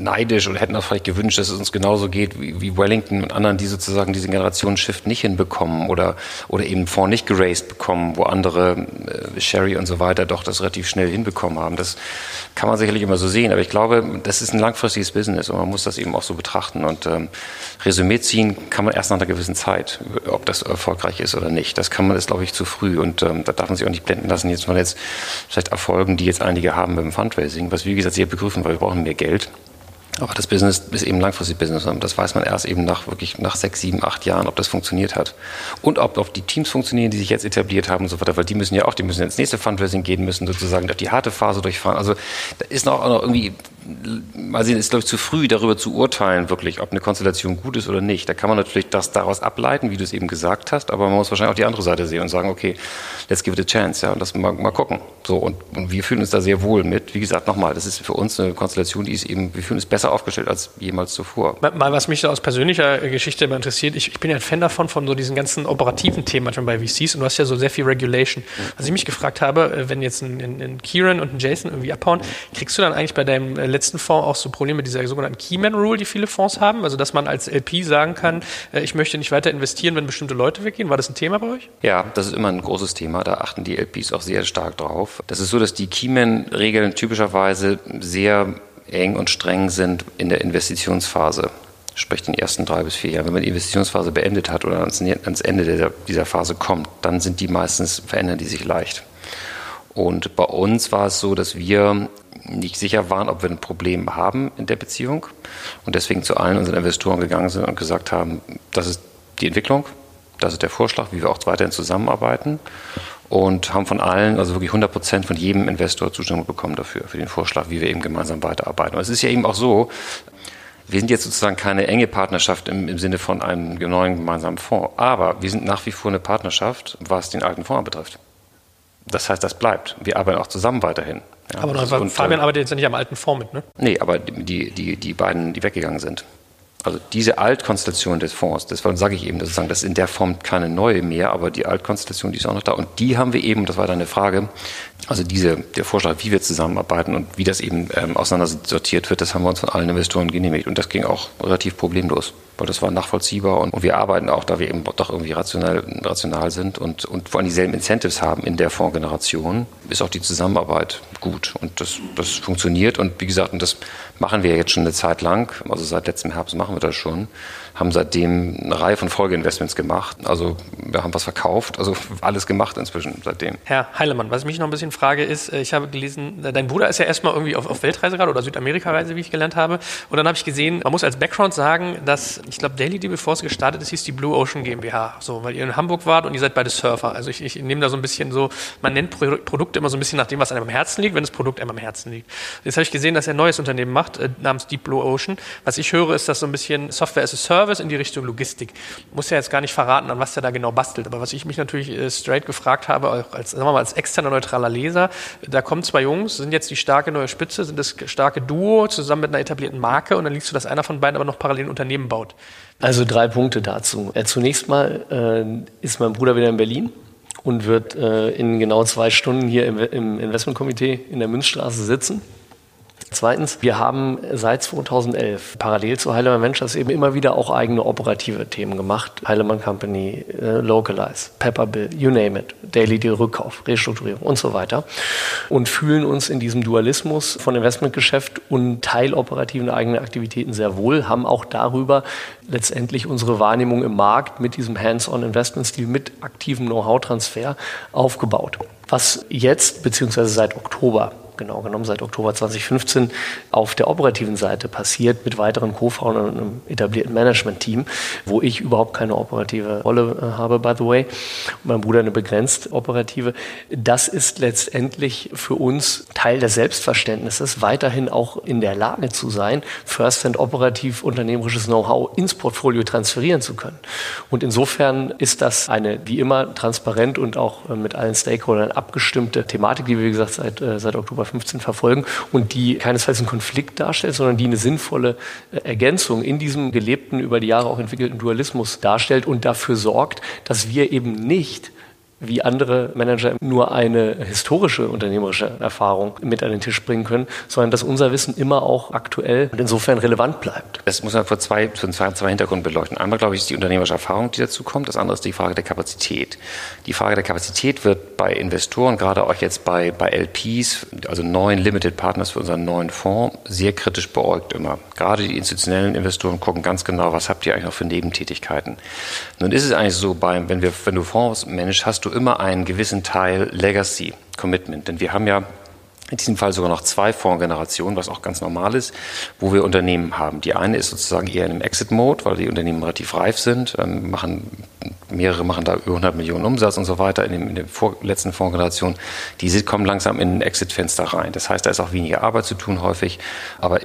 C: neidisch oder hätten auch vielleicht gewünscht, dass es uns genauso geht wie, wie Wellington und anderen, die sozusagen diesen Generationsshift nicht hinbekommen oder, oder eben Fonds nicht geraced bekommen, wo andere, äh, Sherry und so weiter, doch das relativ schnell hinbekommen haben. Das kann man sicherlich immer so sehen, aber ich glaube, das ist ein langfristiges Business und man muss das eben auch so betrachten. Und ähm, Resümee ziehen kann man erst nach einer gewissen Zeit, ob das erfolgreich ist oder nicht. Das kann man, ist glaube ich zu früh und ähm, da darf man sich auch nicht blenden lassen, jetzt mal jetzt vielleicht Erfolgen, die jetzt einige haben beim Fundraising, was wie gesagt, sehr begrüßen, weil wir brauchen mehr Geld. Aber das Business ist eben langfristig Business das weiß man erst eben nach wirklich nach sechs, sieben, acht Jahren, ob das funktioniert hat. Und ob, ob die Teams funktionieren, die sich jetzt etabliert haben und so weiter, weil die müssen ja auch, die müssen ins nächste Fundraising gehen, müssen sozusagen durch die harte Phase durchfahren. Also da ist noch, noch irgendwie mal sehen, ist glaube ich zu früh darüber zu urteilen, wirklich, ob eine Konstellation gut ist oder nicht. Da kann man natürlich das daraus ableiten, wie du es eben gesagt hast, aber man muss wahrscheinlich auch die andere Seite sehen und sagen, okay, let's give it a chance, ja, und das mal, mal gucken. So, und, und wir fühlen uns da sehr wohl mit. Wie gesagt, nochmal, das ist für uns eine Konstellation, die ist eben, wir fühlen uns besser aufgestellt als jemals zuvor.
A: Mal, was mich aus persönlicher Geschichte immer interessiert, ich, ich bin ja ein Fan davon, von so diesen ganzen operativen Themen manchmal bei VCs und du hast ja so sehr viel Regulation. Was ich mich gefragt habe, äh, wenn jetzt ein, ein, ein Kieran und ein Jason irgendwie abhauen, kriegst du dann eigentlich bei deinem äh, letzten Fonds auch so Probleme mit dieser sogenannten Keyman-Rule, die viele Fonds haben? Also, dass man als LP sagen kann, äh, ich möchte nicht weiter investieren, wenn bestimmte Leute weggehen. War das ein Thema bei euch?
C: Ja, das ist immer ein großes Thema. Da achten die LPs auch sehr stark drauf. Das ist so, dass die Keyman-Regeln typischerweise sehr eng und streng sind in der Investitionsphase sprich den ersten drei bis vier Jahren. Wenn man die Investitionsphase beendet hat oder ans, Ende dieser Phase kommt, dann sind die meistens, verändern die sich leicht. Und bei uns war es so, dass wir nicht sicher waren, ob wir ein Problem haben in der Beziehung und deswegen zu allen unseren Investoren gegangen sind und gesagt haben, das ist die Entwicklung, das ist der Vorschlag, wie wir auch weiterhin zusammenarbeiten und haben von allen, also wirklich 100 Prozent von jedem Investor Zustimmung bekommen dafür, für den Vorschlag, wie wir eben gemeinsam weiterarbeiten. Und es ist ja eben auch so, wir sind jetzt sozusagen keine enge Partnerschaft im, im Sinne von einem neuen gemeinsamen Fonds, aber wir sind nach wie vor eine Partnerschaft, was den alten Fonds betrifft. Das heißt, das bleibt. Wir arbeiten auch zusammen weiterhin.
A: Ja, aber noch, und, Fabian äh, arbeitet jetzt ja nicht am alten Fonds mit, ne?
C: Nee, aber die, die, die beiden, die weggegangen sind. Also diese Altkonstellation des Fonds, das sage ich eben, das ist in der Form keine neue mehr, aber die Altkonstellation, die ist auch noch da. Und die haben wir eben, das war deine Frage, also diese, der Vorschlag, wie wir zusammenarbeiten und wie das eben ähm, auseinandersortiert wird, das haben wir uns von allen Investoren genehmigt. Und das ging auch relativ problemlos weil das war nachvollziehbar und, und, wir arbeiten auch, da wir eben doch irgendwie rational, rational sind und, und vor allem dieselben Incentives haben in der Fondsgeneration, ist auch die Zusammenarbeit gut. Und das, das funktioniert. Und wie gesagt, und das machen wir jetzt schon eine Zeit lang, also seit letztem Herbst machen wir das schon haben seitdem eine Reihe von Folgeinvestments gemacht. Also wir haben was verkauft, also alles gemacht inzwischen seitdem.
A: Herr Heilemann, was ich mich noch ein bisschen frage ist, äh, ich habe gelesen, dein Bruder ist ja erstmal irgendwie auf, auf Weltreise gerade oder Südamerika-Reise, wie ich gelernt habe. Und dann habe ich gesehen, man muss als Background sagen, dass, ich glaube, Daily, die bevor es gestartet ist, hieß die Blue Ocean GmbH. So, weil ihr in Hamburg wart und ihr seid beide Surfer. Also ich, ich nehme da so ein bisschen so, man nennt Pro Produkte immer so ein bisschen nach dem, was einem am Herzen liegt, wenn das Produkt einem am Herzen liegt. Jetzt habe ich gesehen, dass er ein neues Unternehmen macht, äh, namens Deep Blue Ocean. Was ich höre, ist, dass so ein bisschen Software as a Service Service in die Richtung Logistik. Muss ja jetzt gar nicht verraten, an was der da genau bastelt. Aber was ich mich natürlich äh, straight gefragt habe, auch als, sagen wir mal, als externer neutraler Leser, da kommen zwei Jungs, sind jetzt die starke neue Spitze, sind das starke Duo zusammen mit einer etablierten Marke und dann liest du, dass einer von beiden aber noch parallel ein Unternehmen baut.
B: Also drei Punkte dazu. Äh, zunächst mal äh, ist mein Bruder wieder in Berlin und wird äh, in genau zwei Stunden hier im, im Investmentkomitee in der Münzstraße sitzen. Zweitens, wir haben seit 2011 parallel zu Heilemann Ventures eben immer wieder auch eigene operative Themen gemacht. Heilemann Company, äh, Localize, Pepperbill, you name it, Daily Deal Rückkauf, Restrukturierung und so weiter. Und fühlen uns in diesem Dualismus von Investmentgeschäft und teiloperativen eigenen Aktivitäten sehr wohl, haben auch darüber letztendlich unsere Wahrnehmung im Markt mit diesem Hands-on-Investment-Stil, mit aktivem Know-how-Transfer aufgebaut. Was jetzt, beziehungsweise seit Oktober genau genommen seit Oktober 2015 auf der operativen Seite passiert mit weiteren Co-Foundern und einem etablierten Management-Team, wo ich überhaupt keine operative Rolle äh, habe, by the way, und mein Bruder eine begrenzt operative. Das ist letztendlich für uns Teil des Selbstverständnisses, weiterhin auch in der Lage zu sein, First-Hand operativ unternehmerisches Know-how ins Portfolio transferieren zu können. Und insofern ist das eine, wie immer, transparent und auch äh, mit allen Stakeholdern abgestimmte Thematik, die wir, wie gesagt, seit, äh, seit Oktober 15 verfolgen und die keinesfalls einen Konflikt darstellt, sondern die eine sinnvolle äh, Ergänzung in diesem gelebten, über die Jahre auch entwickelten Dualismus darstellt und dafür sorgt, dass wir eben nicht wie andere Manager nur eine historische unternehmerische Erfahrung mit an den Tisch bringen können, sondern dass unser Wissen immer auch aktuell und insofern relevant bleibt.
C: Das muss man vor zwei, von zwei, zwei Hintergründen beleuchten. Einmal, glaube ich, ist die unternehmerische Erfahrung, die dazu kommt. Das andere ist die Frage der Kapazität. Die Frage der Kapazität wird bei Investoren, gerade auch jetzt bei, bei LPs, also neuen Limited Partners für unseren neuen Fonds, sehr kritisch beäugt immer. Gerade die institutionellen Investoren gucken ganz genau, was habt ihr eigentlich noch für Nebentätigkeiten. Nun ist es eigentlich so, bei, wenn, wir, wenn du Fonds managst, hast du immer einen gewissen Teil Legacy Commitment. Denn wir haben ja in diesem Fall sogar noch zwei Fondsgenerationen, was auch ganz normal ist, wo wir Unternehmen haben. Die eine ist sozusagen eher in einem Exit-Mode, weil die Unternehmen relativ reif sind, ähm, machen, mehrere machen da über 100 Millionen Umsatz und so weiter in, dem, in der vorletzten Fondsgeneration. Diese kommen langsam in ein Exit-Fenster rein. Das heißt, da ist auch weniger Arbeit zu tun häufig, aber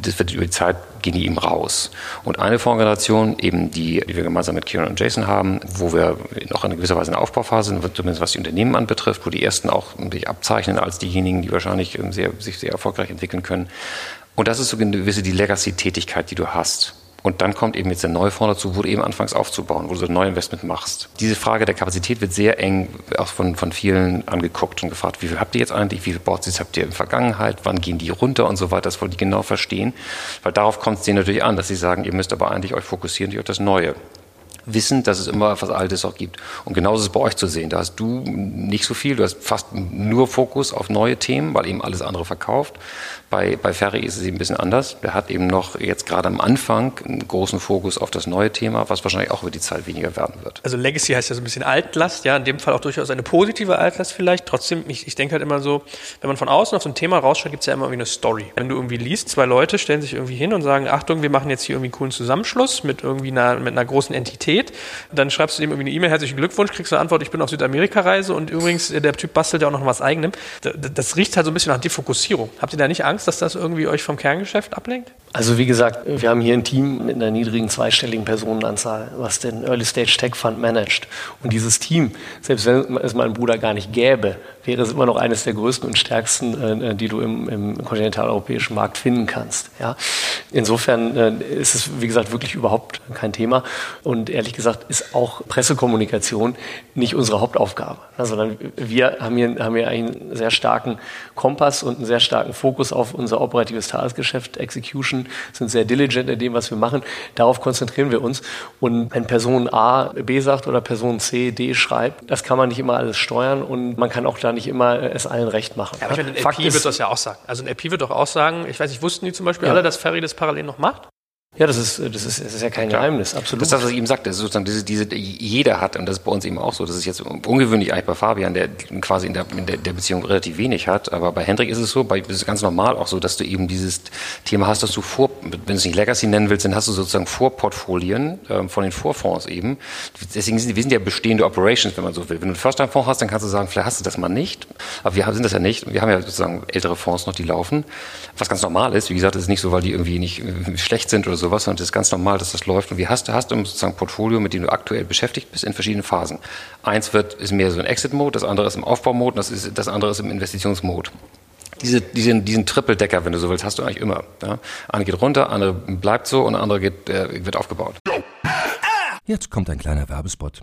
C: das wird über die Zeit gehen die eben raus. Und eine Fondsgeneration, eben die, die wir gemeinsam mit Kieran und Jason haben, wo wir noch in gewisser Weise in der Aufbauphase sind, zumindest was die Unternehmen anbetrifft, wo die ersten auch sich abzeichnen als diejenigen, die wahrscheinlich ähm, sehr, sich sehr erfolgreich entwickeln können. Und das ist so eine gewisse die Legacy-Tätigkeit, die du hast. Und dann kommt eben jetzt der neue Fonds dazu, wo du eben anfängst aufzubauen, wo du so ein Neuinvestment machst. Diese Frage der Kapazität wird sehr eng auch von, von vielen angeguckt und gefragt, wie viel habt ihr jetzt eigentlich, wie viele Boards habt ihr in der Vergangenheit, wann gehen die runter und so weiter. Das wollen die genau verstehen, weil darauf kommt es denen natürlich an, dass sie sagen, ihr müsst aber eigentlich euch fokussieren auf das Neue wissen, dass es immer was Altes auch gibt. Und genauso ist es bei euch zu sehen. Da hast du nicht so viel, du hast fast nur Fokus auf neue Themen, weil eben alles andere verkauft. Bei, bei Ferry ist es eben ein bisschen anders. Der hat eben noch jetzt gerade am Anfang einen großen Fokus auf das neue Thema, was wahrscheinlich auch über die Zeit weniger werden wird.
A: Also Legacy heißt ja so ein bisschen Altlast, ja, in dem Fall auch durchaus eine positive Altlast vielleicht. Trotzdem, ich, ich denke halt immer so, wenn man von außen auf so ein Thema rausschaut, gibt es ja immer irgendwie eine Story. Wenn du irgendwie liest, zwei Leute stellen sich irgendwie hin und sagen, Achtung, wir machen jetzt hier irgendwie einen coolen Zusammenschluss mit irgendwie einer, mit einer großen Entität, dann schreibst du dem irgendwie eine E-Mail, herzlichen Glückwunsch, kriegst eine Antwort, ich bin auf Südamerika-Reise und übrigens, der Typ bastelt ja auch noch was eigenem. Das riecht halt so ein bisschen nach Defokussierung. Habt ihr da nicht Angst, dass das irgendwie euch vom Kerngeschäft ablenkt?
B: Also wie gesagt, wir haben hier ein Team mit einer niedrigen zweistelligen Personenanzahl, was den Early Stage Tech Fund managt. Und dieses Team, selbst wenn es meinen Bruder gar nicht gäbe, wäre es immer noch eines der größten und stärksten, äh, die du im, im kontinentaleuropäischen Markt finden kannst. Ja? Insofern äh, ist es, wie gesagt, wirklich überhaupt kein Thema. Und ehrlich gesagt ist auch Pressekommunikation nicht unsere Hauptaufgabe, ne? sondern wir haben hier, haben hier einen sehr starken Kompass und einen sehr starken Fokus auf unser operatives Tagesgeschäft, Execution sind sehr diligent in dem, was wir machen. Darauf konzentrieren wir uns. Und wenn Person A B sagt oder Person C D schreibt, das kann man nicht immer alles steuern und man kann auch da nicht immer es allen recht machen.
A: Ja, aber ich meine, ein Fakt LP wird das ja auch sagen. Also ein LP wird doch auch sagen, ich weiß nicht, wussten die zum Beispiel ja. alle, dass Ferry das parallel noch macht?
B: Ja, das ist, das ist, das ist ja kein Klar. Geheimnis, absolut.
C: Das ist das, was ich eben sagte, sozusagen diese, diese, jeder hat, und das ist bei uns eben auch so, das ist jetzt ungewöhnlich eigentlich bei Fabian, der quasi in der, in der, der Beziehung relativ wenig hat, aber bei Hendrik ist es so, bei, das ist ganz normal auch so, dass du eben dieses Thema hast, dass du vor, wenn du es nicht Legacy nennen willst, dann hast du sozusagen Vorportfolien ähm, von den Vorfonds eben. Deswegen sind wir sind ja bestehende Operations, wenn man so will. Wenn du einen First-Time-Fonds hast, dann kannst du sagen, vielleicht hast du das mal nicht, aber wir sind das ja nicht. Wir haben ja sozusagen ältere Fonds noch, die laufen, was ganz normal ist. Wie gesagt, das ist nicht so, weil die irgendwie nicht äh, schlecht sind oder sowas, sondern das ist ganz normal dass das läuft. Und wie hast du hast du sozusagen Portfolio, mit dem du aktuell beschäftigt bist in verschiedenen Phasen. Eins wird, ist mehr so ein Exit-Mode, das andere ist im Aufbau-Mode, das, das andere ist im Investitions-Mode. Diese, diesen, diesen Triple-Decker, wenn du so willst, hast du eigentlich immer. Ja? Eine geht runter, andere bleibt so und andere geht, äh, wird aufgebaut.
D: Jetzt kommt ein kleiner Werbespot.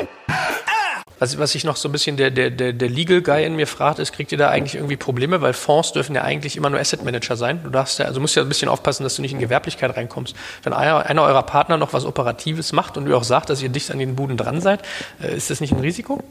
A: Was, was sich noch so ein bisschen der, der, der, der Legal Guy in mir fragt, ist, kriegt ihr da eigentlich irgendwie Probleme? Weil Fonds dürfen ja eigentlich immer nur Asset Manager sein. Du darfst ja, also musst ja ein bisschen aufpassen, dass du nicht in Gewerblichkeit reinkommst. Wenn einer, einer eurer Partner noch was Operatives macht und ihr auch sagt, dass ihr dicht an den Buden dran seid, äh, ist das nicht ein Risiko?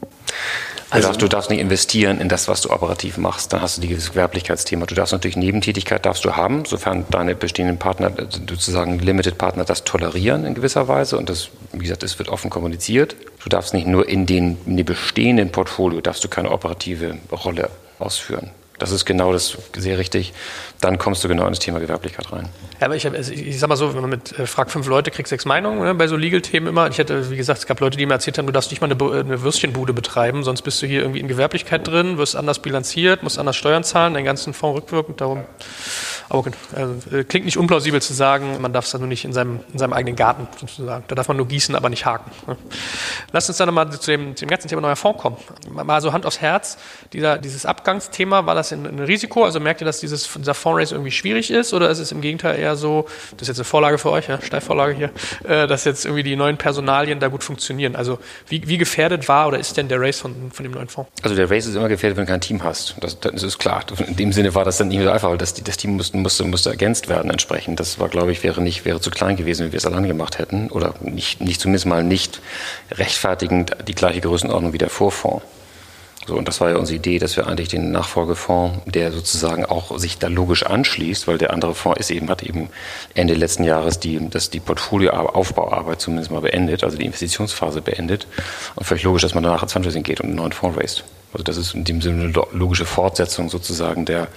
C: Also du darfst nicht investieren in das, was du operativ machst. Dann hast du dieses Gewerblichkeitsthema. Du darfst natürlich Nebentätigkeit darfst du haben, sofern deine bestehenden Partner, sozusagen Limited Partner, das tolerieren in gewisser Weise. Und das, wie gesagt, es wird offen kommuniziert. Du darfst nicht nur in den, in den bestehenden Portfolio, darfst du keine operative Rolle ausführen. Das ist genau das, sehr richtig. Dann kommst du genau ins Thema Gewerblichkeit rein.
A: Ja, aber ich, hab, also ich sag mal so, wenn man mit äh, fragt fünf Leute, kriegt sechs Meinungen ne, bei so Legal-Themen immer. Ich hätte, wie gesagt, es gab Leute, die mir erzählt haben, du darfst nicht mal eine, eine, Würstchenbude betreiben, sonst bist du hier irgendwie in Gewerblichkeit drin, wirst anders bilanziert, musst anders Steuern zahlen, deinen ganzen Fonds rückwirkend. Darum, aber also, äh, klingt nicht unplausibel zu sagen, man darf es dann nur nicht in seinem, in seinem eigenen Garten sozusagen. Da darf man nur gießen, aber nicht haken. Ne. Lass uns dann nochmal zu dem, zu dem ganzen Thema neuer Fonds kommen. Mal so Hand aufs Herz, dieser, dieses Abgangsthema, war das ein, ein Risiko? Also merkt ihr, dass dieses, dieser Fondsrace irgendwie schwierig ist oder ist es im Gegenteil eher so, das ist jetzt eine Vorlage für euch, ja, Steilvorlage hier, äh, dass jetzt irgendwie die neuen Personalien da gut funktionieren? Also wie, wie gefährdet war oder ist denn der Race von, von dem neuen Fonds?
C: Also der Race ist immer gefährdet, wenn du kein Team hast. Das, das ist klar. In dem Sinne war das dann nicht mehr so einfach, weil das, das Team musste, musste, musste ergänzt werden entsprechend. Das war, glaube ich, wäre nicht, wäre zu klein gewesen, wenn wir es allein gemacht hätten oder nicht, nicht zumindest mal nicht rechtfertigend die gleiche Größenordnung wie der Vorfonds. So, und das war ja unsere Idee, dass wir eigentlich den Nachfolgefonds, der sozusagen auch sich da logisch anschließt, weil der andere Fonds ist eben, hat eben Ende letzten Jahres die, das die Portfolioaufbauarbeit zumindest mal beendet, also die Investitionsphase beendet. Und völlig logisch, dass man danach ins Fundraising geht und einen neuen Fonds raised. Also das ist in dem Sinne eine logische Fortsetzung sozusagen der,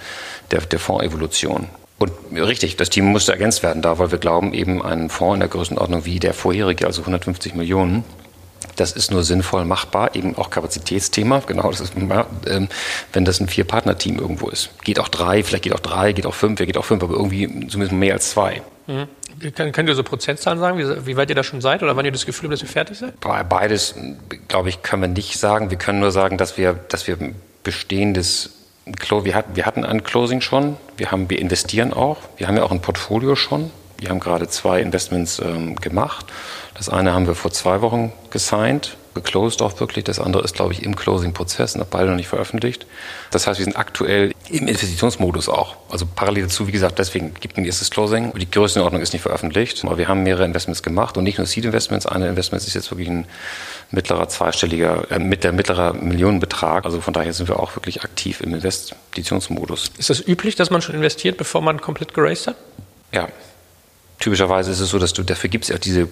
C: der, der Fondsevolution. Und richtig, das Team musste ergänzt werden da, weil wir glauben, eben einen Fonds in der Größenordnung wie der vorherige, also 150 Millionen, das ist nur sinnvoll machbar, eben auch Kapazitätsthema. Genau, das ist, ähm, wenn das ein Vier-Partner-Team irgendwo ist. Geht auch drei, vielleicht geht auch drei, geht auch fünf, wer geht auch fünf, aber irgendwie zumindest mehr als zwei.
A: Mhm. Kann, könnt ihr so Prozentzahlen sagen, wie, wie, weit ihr da schon seid oder wann ihr das Gefühl habt, dass ihr fertig seid?
C: Beides, glaube ich, können wir nicht sagen. Wir können nur sagen, dass wir, dass wir bestehendes wir hatten, wir hatten ein Closing schon, wir, haben, wir investieren auch, wir haben ja auch ein Portfolio schon. Wir haben gerade zwei Investments ähm, gemacht. Das eine haben wir vor zwei Wochen gesigned, geclosed auch wirklich. Das andere ist, glaube ich, im Closing-Prozess, noch beide noch nicht veröffentlicht. Das heißt, wir sind aktuell im Investitionsmodus auch. Also parallel dazu, wie gesagt, deswegen gibt es ein erstes Closing. Die Größenordnung ist nicht veröffentlicht. Aber wir haben mehrere Investments gemacht und nicht nur Seed-Investments. Eine Investment ist jetzt wirklich ein mittlerer zweistelliger, äh, mit der mittlerer Millionenbetrag. Also von daher sind wir auch wirklich aktiv im Investitionsmodus.
A: Ist das üblich, dass man schon investiert, bevor man komplett geraced hat?
C: Ja, typischerweise ist es so, dass du dafür gibt es ja diese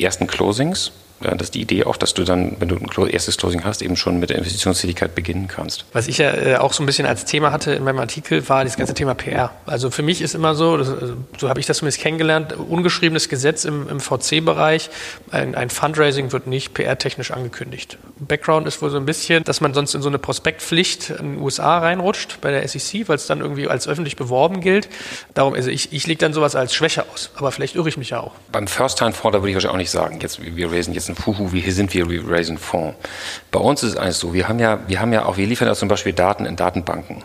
C: ersten Closings ja, das ist die Idee auch, dass du dann, wenn du ein erstes Closing hast, eben schon mit der Investitionstätigkeit beginnen kannst.
A: Was ich ja äh, auch so ein bisschen als Thema hatte in meinem Artikel, war das ganze Thema PR. Also für mich ist immer so, das, also so habe ich das zumindest kennengelernt, ungeschriebenes Gesetz im, im VC-Bereich, ein, ein, Fundraising wird nicht PR-technisch angekündigt. Background ist wohl so ein bisschen, dass man sonst in so eine Prospektpflicht in den USA reinrutscht bei der SEC, weil es dann irgendwie als öffentlich beworben gilt. Darum, also ich, ich lege dann sowas als Schwäche aus, aber vielleicht irre ich mich ja auch.
C: Beim First-Time-Fonds, da würde ich wahrscheinlich auch nicht sagen, jetzt, wir raisen jetzt ein Fuhu, wie hier sind wir, wir raisen Fonds. Bei uns ist es eigentlich so, wir haben ja, wir haben ja auch, wir liefern ja zum Beispiel Daten in Datenbanken,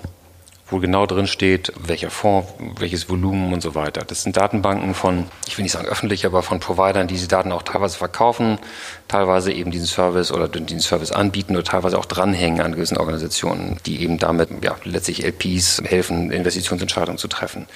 C: wo genau drin steht, welcher Fonds, welches Volumen und so weiter. Das sind Datenbanken von, ich will nicht sagen öffentlich, aber von Providern, die diese Daten auch teilweise verkaufen, teilweise eben diesen Service oder den Service anbieten oder teilweise auch dranhängen an gewissen Organisationen, die eben damit ja, letztlich LPs helfen, Investitionsentscheidungen zu treffen.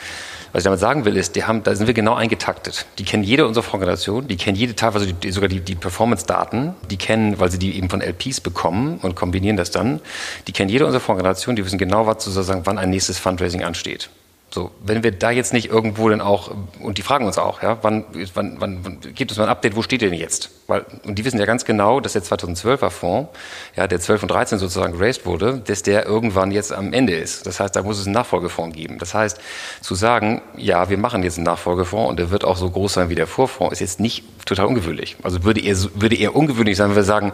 C: Was ich damit sagen will, ist, die haben, da sind wir genau eingetaktet. Die kennen jede unserer Fondsgeneration, die kennen jede teilweise die, sogar die, die Performance-Daten, die kennen, weil sie die eben von LPs bekommen und kombinieren das dann. Die kennen jede unserer Fondsgeneration, die wissen genau, was sozusagen, wann ein nächstes Fundraising ansteht. So, wenn wir da jetzt nicht irgendwo dann auch, und die fragen uns auch, ja, wann, wann, wann gibt es mal ein Update, wo steht ihr denn jetzt? Weil, und die wissen ja ganz genau, dass der 2012er Fonds, ja, der 12 und 13 sozusagen geraced wurde, dass der irgendwann jetzt am Ende ist. Das heißt, da muss es einen Nachfolgefonds geben. Das heißt, zu sagen, ja, wir machen jetzt einen Nachfolgefonds und der wird auch so groß sein wie der Vorfonds, ist jetzt nicht total ungewöhnlich. Also würde eher, würde eher ungewöhnlich sein, wenn wir sagen,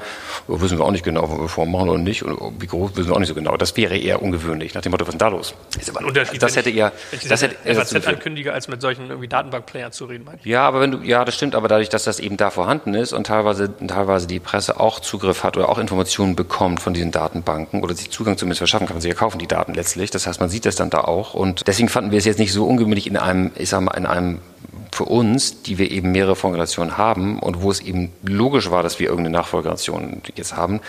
C: oh, wissen wir auch nicht genau, ob wir Fonds machen oder nicht, und wie groß wissen wir auch nicht so genau. Das wäre eher ungewöhnlich, nach dem Motto, was ist denn da los?
A: Ist aber ein Unterschied.
C: Das hätte eher,
A: ich
C: das
A: das
C: hätte,
A: FAZ ankündige, als mit solchen irgendwie Datenbank-Playern zu reden, meine ich.
C: ja, aber wenn du, ja, das stimmt, aber dadurch, dass das eben da vorhanden ist und teilweise, teilweise die Presse auch Zugriff hat oder auch Informationen bekommt von diesen Datenbanken oder sich Zugang zumindest verschaffen kann, sie ja kaufen, die Daten letztlich. Das heißt, man sieht das dann da auch und deswegen fanden wir es jetzt nicht so ungewöhnlich in einem, ich sag mal, in einem für uns, die wir eben mehrere Fondsgenerationen haben und wo es eben logisch war, dass wir irgendeine Nachfolgegeneration jetzt haben,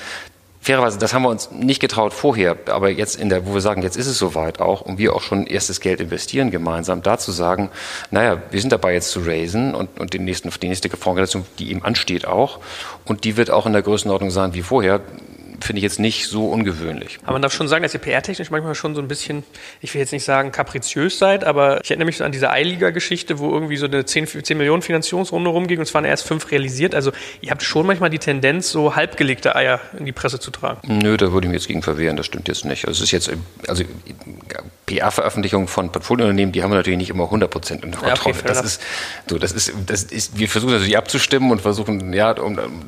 C: fairerweise, das haben wir uns nicht getraut vorher, aber jetzt in der, wo wir sagen, jetzt ist es soweit auch und wir auch schon erstes Geld investieren gemeinsam, da zu sagen, naja, wir sind dabei jetzt zu raisen und, und den nächsten, die nächste Fondsgeneration, die eben ansteht auch und die wird auch in der Größenordnung sein wie vorher, finde ich jetzt nicht so ungewöhnlich.
A: Aber man darf schon sagen, dass ihr PR-technisch manchmal schon so ein bisschen, ich will jetzt nicht sagen kapriziös seid, aber ich erinnere mich so an diese Eiliga-Geschichte, wo irgendwie so eine 10, 10 Millionen Finanzierungsrunde rumging und es waren erst fünf realisiert. Also ihr habt schon manchmal die Tendenz, so halbgelegte Eier in die Presse zu tragen.
C: Nö, da würde ich mir jetzt gegen verwehren, das stimmt jetzt nicht. Also es ist jetzt, also PR-Veröffentlichungen von Portfoliounternehmen, die haben wir natürlich nicht immer 100 Prozent in der
A: Ja, okay,
C: Kontrolle. das ist, so, das ist, das ist, wir versuchen natürlich abzustimmen und versuchen, ja,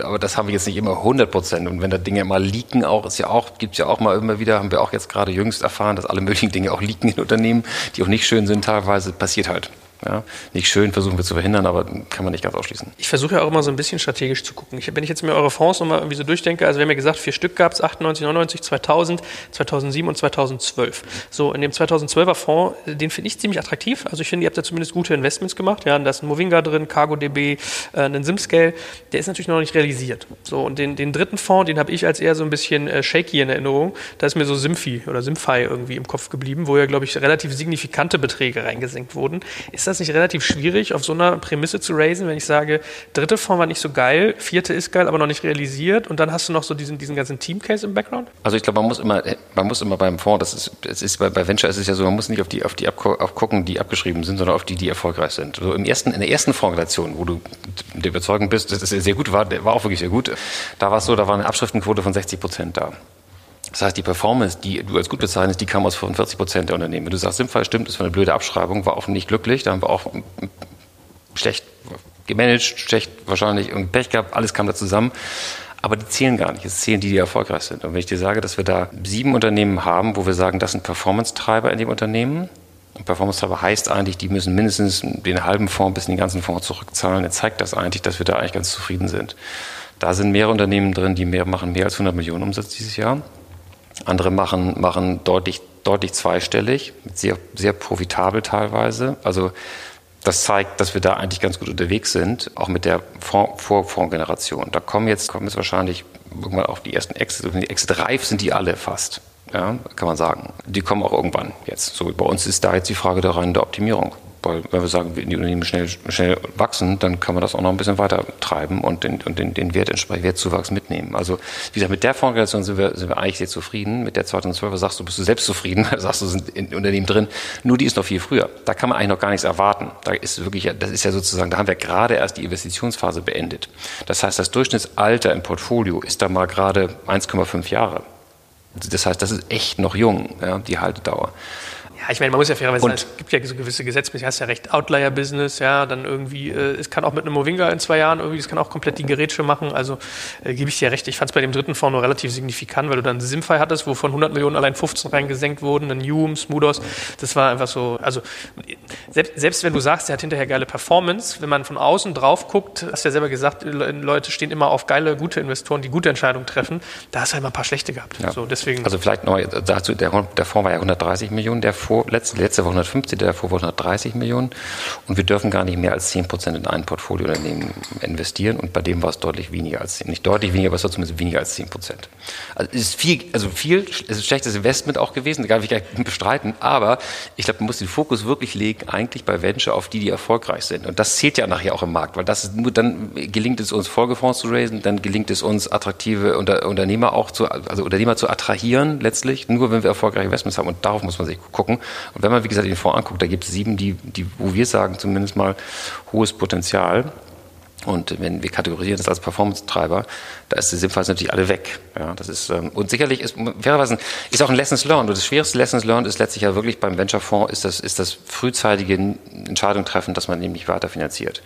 C: aber das haben wir jetzt nicht immer 100 Prozent. Und wenn da Dinge mal leaken, auch, ist ja auch, gibt's ja auch mal immer wieder, haben wir auch jetzt gerade jüngst erfahren, dass alle möglichen Dinge auch leaken in Unternehmen, die auch nicht schön sind teilweise, passiert halt. Ja, nicht schön, versuchen wir zu verhindern, aber kann man nicht ganz ausschließen.
A: Ich versuche ja auch immer so ein bisschen strategisch zu gucken. Ich, wenn ich jetzt mir eure Fonds nochmal irgendwie so durchdenke, also wir haben ja gesagt, vier Stück gab es, 98, 99, 2000, 2007 und 2012. So, in dem 2012er Fonds, den finde ich ziemlich attraktiv. Also ich finde, ihr habt da zumindest gute Investments gemacht. Ja, da ist ein Movinga drin, CargoDB, äh, ein SimScale. Der ist natürlich noch nicht realisiert. So, und den, den dritten Fonds, den habe ich als eher so ein bisschen äh, shaky in Erinnerung. Da ist mir so Simfi oder Simfi irgendwie im Kopf geblieben, wo ja, glaube ich, relativ signifikante Beträge reingesenkt wurden. Ist das nicht relativ schwierig, auf so einer Prämisse zu raisen, wenn ich sage, dritte Fonds war nicht so geil, vierte ist geil, aber noch nicht realisiert und dann hast du noch so diesen, diesen ganzen Teamcase im Background?
C: Also ich glaube, man muss immer, man muss immer beim Fonds, das ist, es ist bei, bei Venture ist es ja so, man muss nicht auf die, auf die abgu- auf gucken, die abgeschrieben sind, sondern auf die, die erfolgreich sind. So im ersten, in der ersten Fondsgeneration, wo du der Überzeugung bist, dass es sehr gut war, war auch wirklich sehr gut. Da war es so, da war eine Abschriftenquote von 60 Prozent da. Das heißt, die Performance, die du als gut bezeichnest, die kam aus 45 Prozent der Unternehmen. Wenn du sagst, Simfall stimmt, das war eine blöde Abschreibung, war auch nicht glücklich, da haben wir auch schlecht gemanagt, schlecht wahrscheinlich irgendwie Pech gehabt, alles kam da zusammen. Aber die zählen gar nicht. Es zählen die, die erfolgreich sind. Und wenn ich dir sage, dass wir da sieben Unternehmen haben, wo wir sagen, das sind Performance-Treiber in dem Unternehmen. Und Performance-Treiber heißt eigentlich, die müssen mindestens den halben Fonds bis in den ganzen Fonds zurückzahlen. Dann zeigt das eigentlich, dass wir da eigentlich ganz zufrieden sind. Da sind mehrere Unternehmen drin, die mehr, machen mehr als 100 Millionen Umsatz dieses Jahr. Andere machen, machen deutlich, deutlich zweistellig, sehr, sehr profitabel teilweise. Also das zeigt, dass wir da eigentlich ganz gut unterwegs sind, auch mit der Fonds- Vorfondsgeneration. Da kommen jetzt, kommen jetzt wahrscheinlich irgendwann auch die ersten Exit, die Exit reif sind die alle fast. Ja, kann man sagen. Die kommen auch irgendwann jetzt. So, bei uns ist da jetzt die Frage der reinen der Optimierung. Weil, wenn wir sagen, wenn die Unternehmen schnell, schnell wachsen, dann kann man das auch noch ein bisschen weiter treiben und den, und den, den Wert entsprechend Wertzuwachs mitnehmen. Also, wie gesagt, mit der Fondsgeneration sind wir, sind wir eigentlich sehr zufrieden. Mit der 2012er sagst du, bist du selbst zufrieden, sagst du, sind in Unternehmen drin. Nur die ist noch viel früher. Da kann man eigentlich noch gar nichts erwarten. Da ist wirklich, das ist ja sozusagen, da haben wir gerade erst die Investitionsphase beendet. Das heißt, das Durchschnittsalter im Portfolio ist da mal gerade 1,5 Jahre. Das heißt, das ist echt noch jung, ja, die Haltedauer.
A: Ja, ich meine, man muss ja fairerweise sagen, es gibt ja so gewisse Gesetzmäßigkeiten, hast ja recht, Outlier-Business, ja, dann irgendwie, äh, es kann auch mit einem Movinga in zwei Jahren irgendwie, es kann auch komplett die Gerätsche machen, also äh, gebe ich dir recht, ich fand es bei dem dritten Fonds nur relativ signifikant, weil du dann Simfy hattest, wo von 100 Millionen allein 15 reingesenkt wurden, dann Hume, Smoothos, das war einfach so, also selbst, selbst wenn du sagst, der hat hinterher geile Performance, wenn man von außen drauf guckt, hast du ja selber gesagt, Le- Leute stehen immer auf geile, gute Investoren, die gute Entscheidungen treffen, da hast du halt mal ein paar schlechte gehabt,
C: Ja.
A: so deswegen...
C: Also vielleicht noch dazu, der, der Fonds war ja 130 Millionen, der vor, letzte, letzte war 150, der davor war 130 Millionen. Und wir dürfen gar nicht mehr als 10 Prozent in ein Portfoliounternehmen investieren. Und bei dem war es deutlich weniger als 10. Nicht deutlich weniger, aber es war zumindest weniger als 10 Prozent. Also es ist viel, also viel, es ist ein schlechtes Investment auch gewesen, da kann ich gar nicht bestreiten. Aber ich glaube, man muss den Fokus wirklich legen eigentlich bei Venture auf die, die erfolgreich sind. Und das zählt ja nachher auch im Markt, weil das nur dann gelingt es uns Folgefonds zu raisen, dann gelingt es uns attraktive Unter Unternehmer auch zu, also Unternehmer zu attrahieren letztlich, nur wenn wir erfolgreiche Investments haben. Und darauf muss man sich gucken. Und wenn man, wie gesagt, den Fonds anguckt, da gibt es sieben, die, die, wo wir sagen, zumindest mal hohes Potenzial. Und wenn wir kategorisieren das als Performance-Treiber, da ist die Sinnphase natürlich alle weg. Ja, das ist, ähm, und sicherlich ist, fairerweise, ist auch ein Lessons learned. Und das schwierigste Lessons learned ist letztlich ja wirklich beim Venture-Fonds, ist das, ist das frühzeitige Entscheidung treffen, dass man eben nicht weiter finanziert.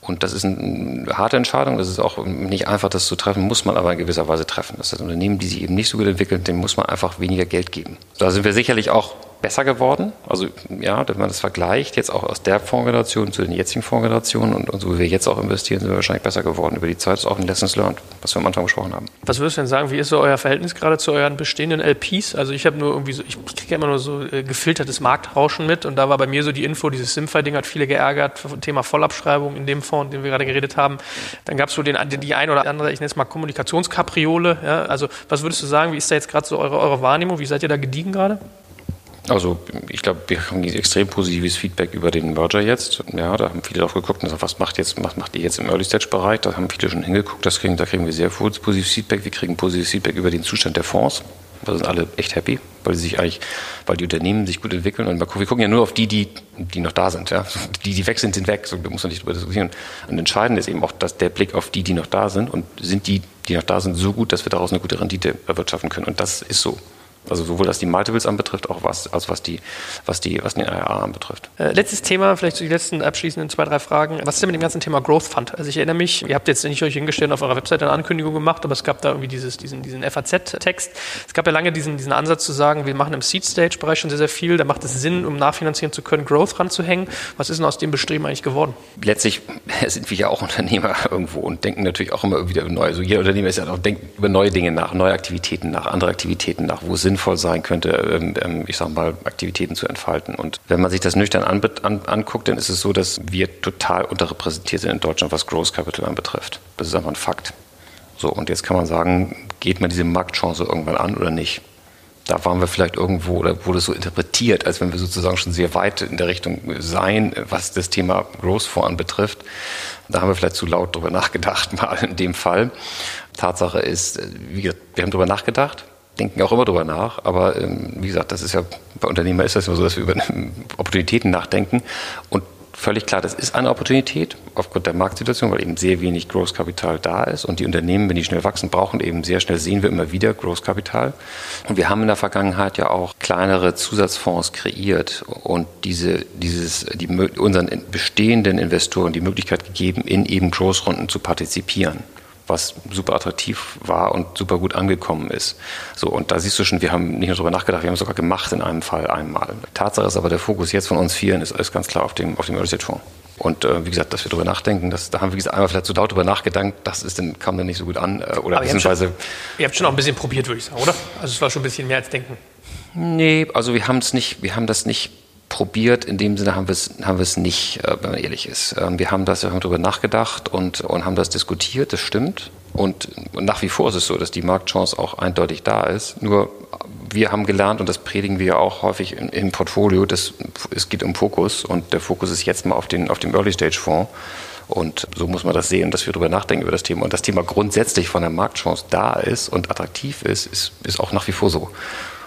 C: Und das ist eine harte Entscheidung. Das ist auch nicht einfach, das zu treffen, muss man aber in gewisser Weise treffen. Das ist Unternehmen, die sich eben nicht so gut entwickeln, dem muss man einfach weniger Geld geben. Da sind wir sicherlich auch besser geworden. Also ja, wenn man das vergleicht, jetzt auch aus der Fondsgeneration zu den jetzigen Fondsgenerationen und, und so wie wir jetzt auch investieren, sind wir wahrscheinlich besser geworden. Über die Zeit ist auch ein Lessons learned, was wir am Anfang besprochen haben.
A: Was würdest du denn sagen, wie ist so euer Verhältnis gerade zu euren bestehenden LPs? Also ich habe nur irgendwie so, ich kriege immer nur so äh, gefiltertes Marktrauschen mit und da war bei mir so die Info, dieses Simfy-Ding hat viele geärgert, Thema Vollabschreibung in dem Fonds, dem wir gerade geredet haben. Dann gab es so den, die ein oder andere, ich nenne es mal Kommunikationskapriole. Ja? Also was würdest du sagen, wie ist da jetzt gerade so eure, eure Wahrnehmung? Wie seid ihr da gediegen gerade?
C: Also ich glaube, wir haben extrem positives Feedback über den Merger jetzt. Ja, da haben viele drauf geguckt und gesagt, was macht jetzt, was macht ihr jetzt im Early Stage Bereich? Da haben viele schon hingeguckt. Das kriegen, da kriegen wir sehr positives Feedback. Wir kriegen positives Feedback über den Zustand der Fonds. Da sind alle echt happy, weil sie sich eigentlich, weil die Unternehmen sich gut entwickeln. Und wir gucken ja nur auf die, die, die noch da sind. Ja. Die, die weg sind, sind weg. So, da muss man nicht drüber diskutieren. Und entscheidend ist eben auch, dass der Blick auf die, die noch da sind und sind die, die noch da sind, so gut, dass wir daraus eine gute Rendite erwirtschaften können. Und das ist so. Also sowohl was die Multiples anbetrifft, auch was, als was die, was die, was den IRA anbetrifft.
A: Äh, letztes Thema, vielleicht so die letzten abschließenden zwei, drei Fragen. Was ist denn mit dem ganzen Thema Growth Fund? Also ich erinnere mich, ihr habt jetzt nicht euch hingestellt auf eurer Webseite eine Ankündigung gemacht, aber es gab da irgendwie dieses, diesen, diesen FAZ-Text. Es gab ja lange diesen, diesen Ansatz zu sagen, wir machen im Seed-Stage-Bereich schon sehr, sehr viel. Da macht es Sinn, um nachfinanzieren zu können, Growth ranzuhängen. Was ist denn aus dem Bestreben eigentlich geworden?
C: Letztlich sind wir ja auch Unternehmer irgendwo und denken natürlich auch immer wieder über neue. Also jeder Unternehmer ist ja auch denkt über neue Dinge nach, neue Aktivitäten nach, andere Aktivitäten nach, wo es sinnvoll sein könnte, ähm, ähm, ich sag mal, Aktivitäten zu entfalten. Und wenn man sich das nüchtern an, an, anguckt, dann ist es so, dass wir total unterrepräsentiert sind in Deutschland, was Growth Capital anbetrifft. Das ist einfach ein Fakt. So, und jetzt kann man sagen, geht man diese Marktchance irgendwann an oder nicht? Da waren wir vielleicht irgendwo oder wurde so interpretiert, als wenn wir sozusagen schon sehr weit in der Richtung seien, was das Thema Growth Fonds anbetrifft. Da haben wir vielleicht zu laut drüber nachgedacht, mal in dem Fall. Tatsache ist, gesagt, wir haben drüber nachgedacht denken auch immer drüber nach. Aber ähm, wie gesagt, das ist ja bei Unternehmern ist das immer so, dass wir über Opportunitäten nachdenken. Und völlig klar, das ist eine Opportunität aufgrund der Marktsituation, weil eben sehr wenig Großkapital da ist. Und die Unternehmen, wenn die schnell wachsen, brauchen eben sehr schnell, sehen wir immer wieder Großkapital. Und wir haben in der Vergangenheit ja auch kleinere Zusatzfonds kreiert und diese, dieses, die, unseren bestehenden Investoren die Möglichkeit gegeben, in eben Großrunden zu partizipieren was super attraktiv war und super gut angekommen ist. So, und da siehst du schon, wir haben nicht nur darüber nachgedacht, wir haben es sogar gemacht in einem Fall einmal. Tatsache ist aber, der Fokus jetzt von uns vielen ist, ist ganz klar auf dem, auf dem Early Stage Fonds. Und äh, wie gesagt, dass wir darüber nachdenken, das, da haben wir gesagt, einmal vielleicht zu laut darüber nachgedacht, das ist dann, kam dann nicht so gut an. Äh, oder
A: aber beziehungsweise. Ihr habt, schon, ihr habt schon auch ein bisschen probiert, würde ich sagen, oder? Also es war schon ein bisschen mehr als denken.
C: Nee, also wir haben es nicht, wir haben das nicht probiert. In dem Sinne haben wir es, haben nicht, äh, wenn man ehrlich ist. Ähm, wir haben das, darüber nachgedacht und, und haben das diskutiert, das stimmt. Und, nach wie vor ist es so, dass die Marktchance auch eindeutig da ist. Nur wir haben gelernt, und das predigen wir auch häufig im, im Portfolio, dass es geht um Fokus und der Fokus ist jetzt mal auf, den, auf dem Early-Stage-Fonds. Und so muss man das sehen, dass wir darüber nachdenken über das Thema. Und das Thema grundsätzlich von der Marktchance da ist und attraktiv ist, ist, ist auch nach wie vor so.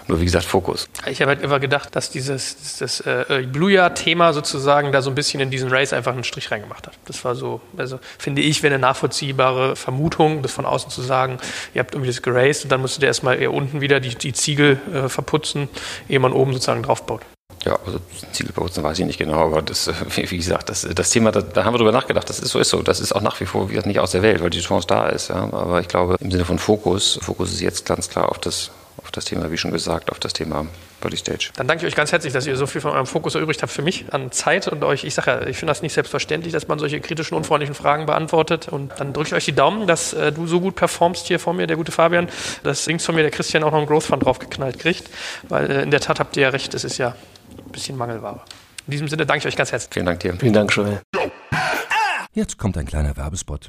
C: Nur wie gesagt, Fokus.
A: Ich habe halt immer gedacht, dass dieses das, äh, Blue-Jahr-Thema sozusagen da so ein bisschen in diesen Race einfach einen Strich reingemacht hat. Das war so, also finde ich, wäre eine nachvollziehbare Vermutung, das von außen zu sagen, ihr habt irgendwie das geraced und dann musstet ihr erstmal eher unten wieder die, die Ziegel äh, verputzen, ehe man oben sozusagen draufbaut.
C: Ja, also Zielbenutzen weiß ich nicht genau, aber das, wie gesagt, das, das Thema, da, da, haben wir drüber nachgedacht, das ist so, ist so. Das ist auch nach wie vor wie gesagt, nicht aus der Welt, weil die Chance da ist. Ja. Aber ich glaube, im Sinne von Fokus, Fokus ist jetzt ganz klar auf das auf das Thema, wie schon gesagt, auf das Thema Body Stage.
A: Dann danke ich euch ganz herzlich, dass ihr so viel von eurem Fokus erübrigt habt für mich an Zeit und euch, ich sage ja, ich finde das nicht selbstverständlich, dass man solche kritischen, unfreundlichen Fragen beantwortet. Und dann drücke ich euch die Daumen, dass äh, du so gut performst hier vor mir, der gute Fabian, dass links von mir der Christian auch noch einen Growth Fund draufgeknallt kriegt, weil äh, in der Tat habt ihr ja recht, es ist ja ein bisschen Mangelware. In diesem Sinne danke ich euch ganz herzlich.
C: Vielen Dank dir.
B: Vielen Dank, Joel.
D: Jetzt kommt ein kleiner Werbespot.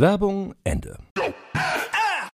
D: Werbung Ende.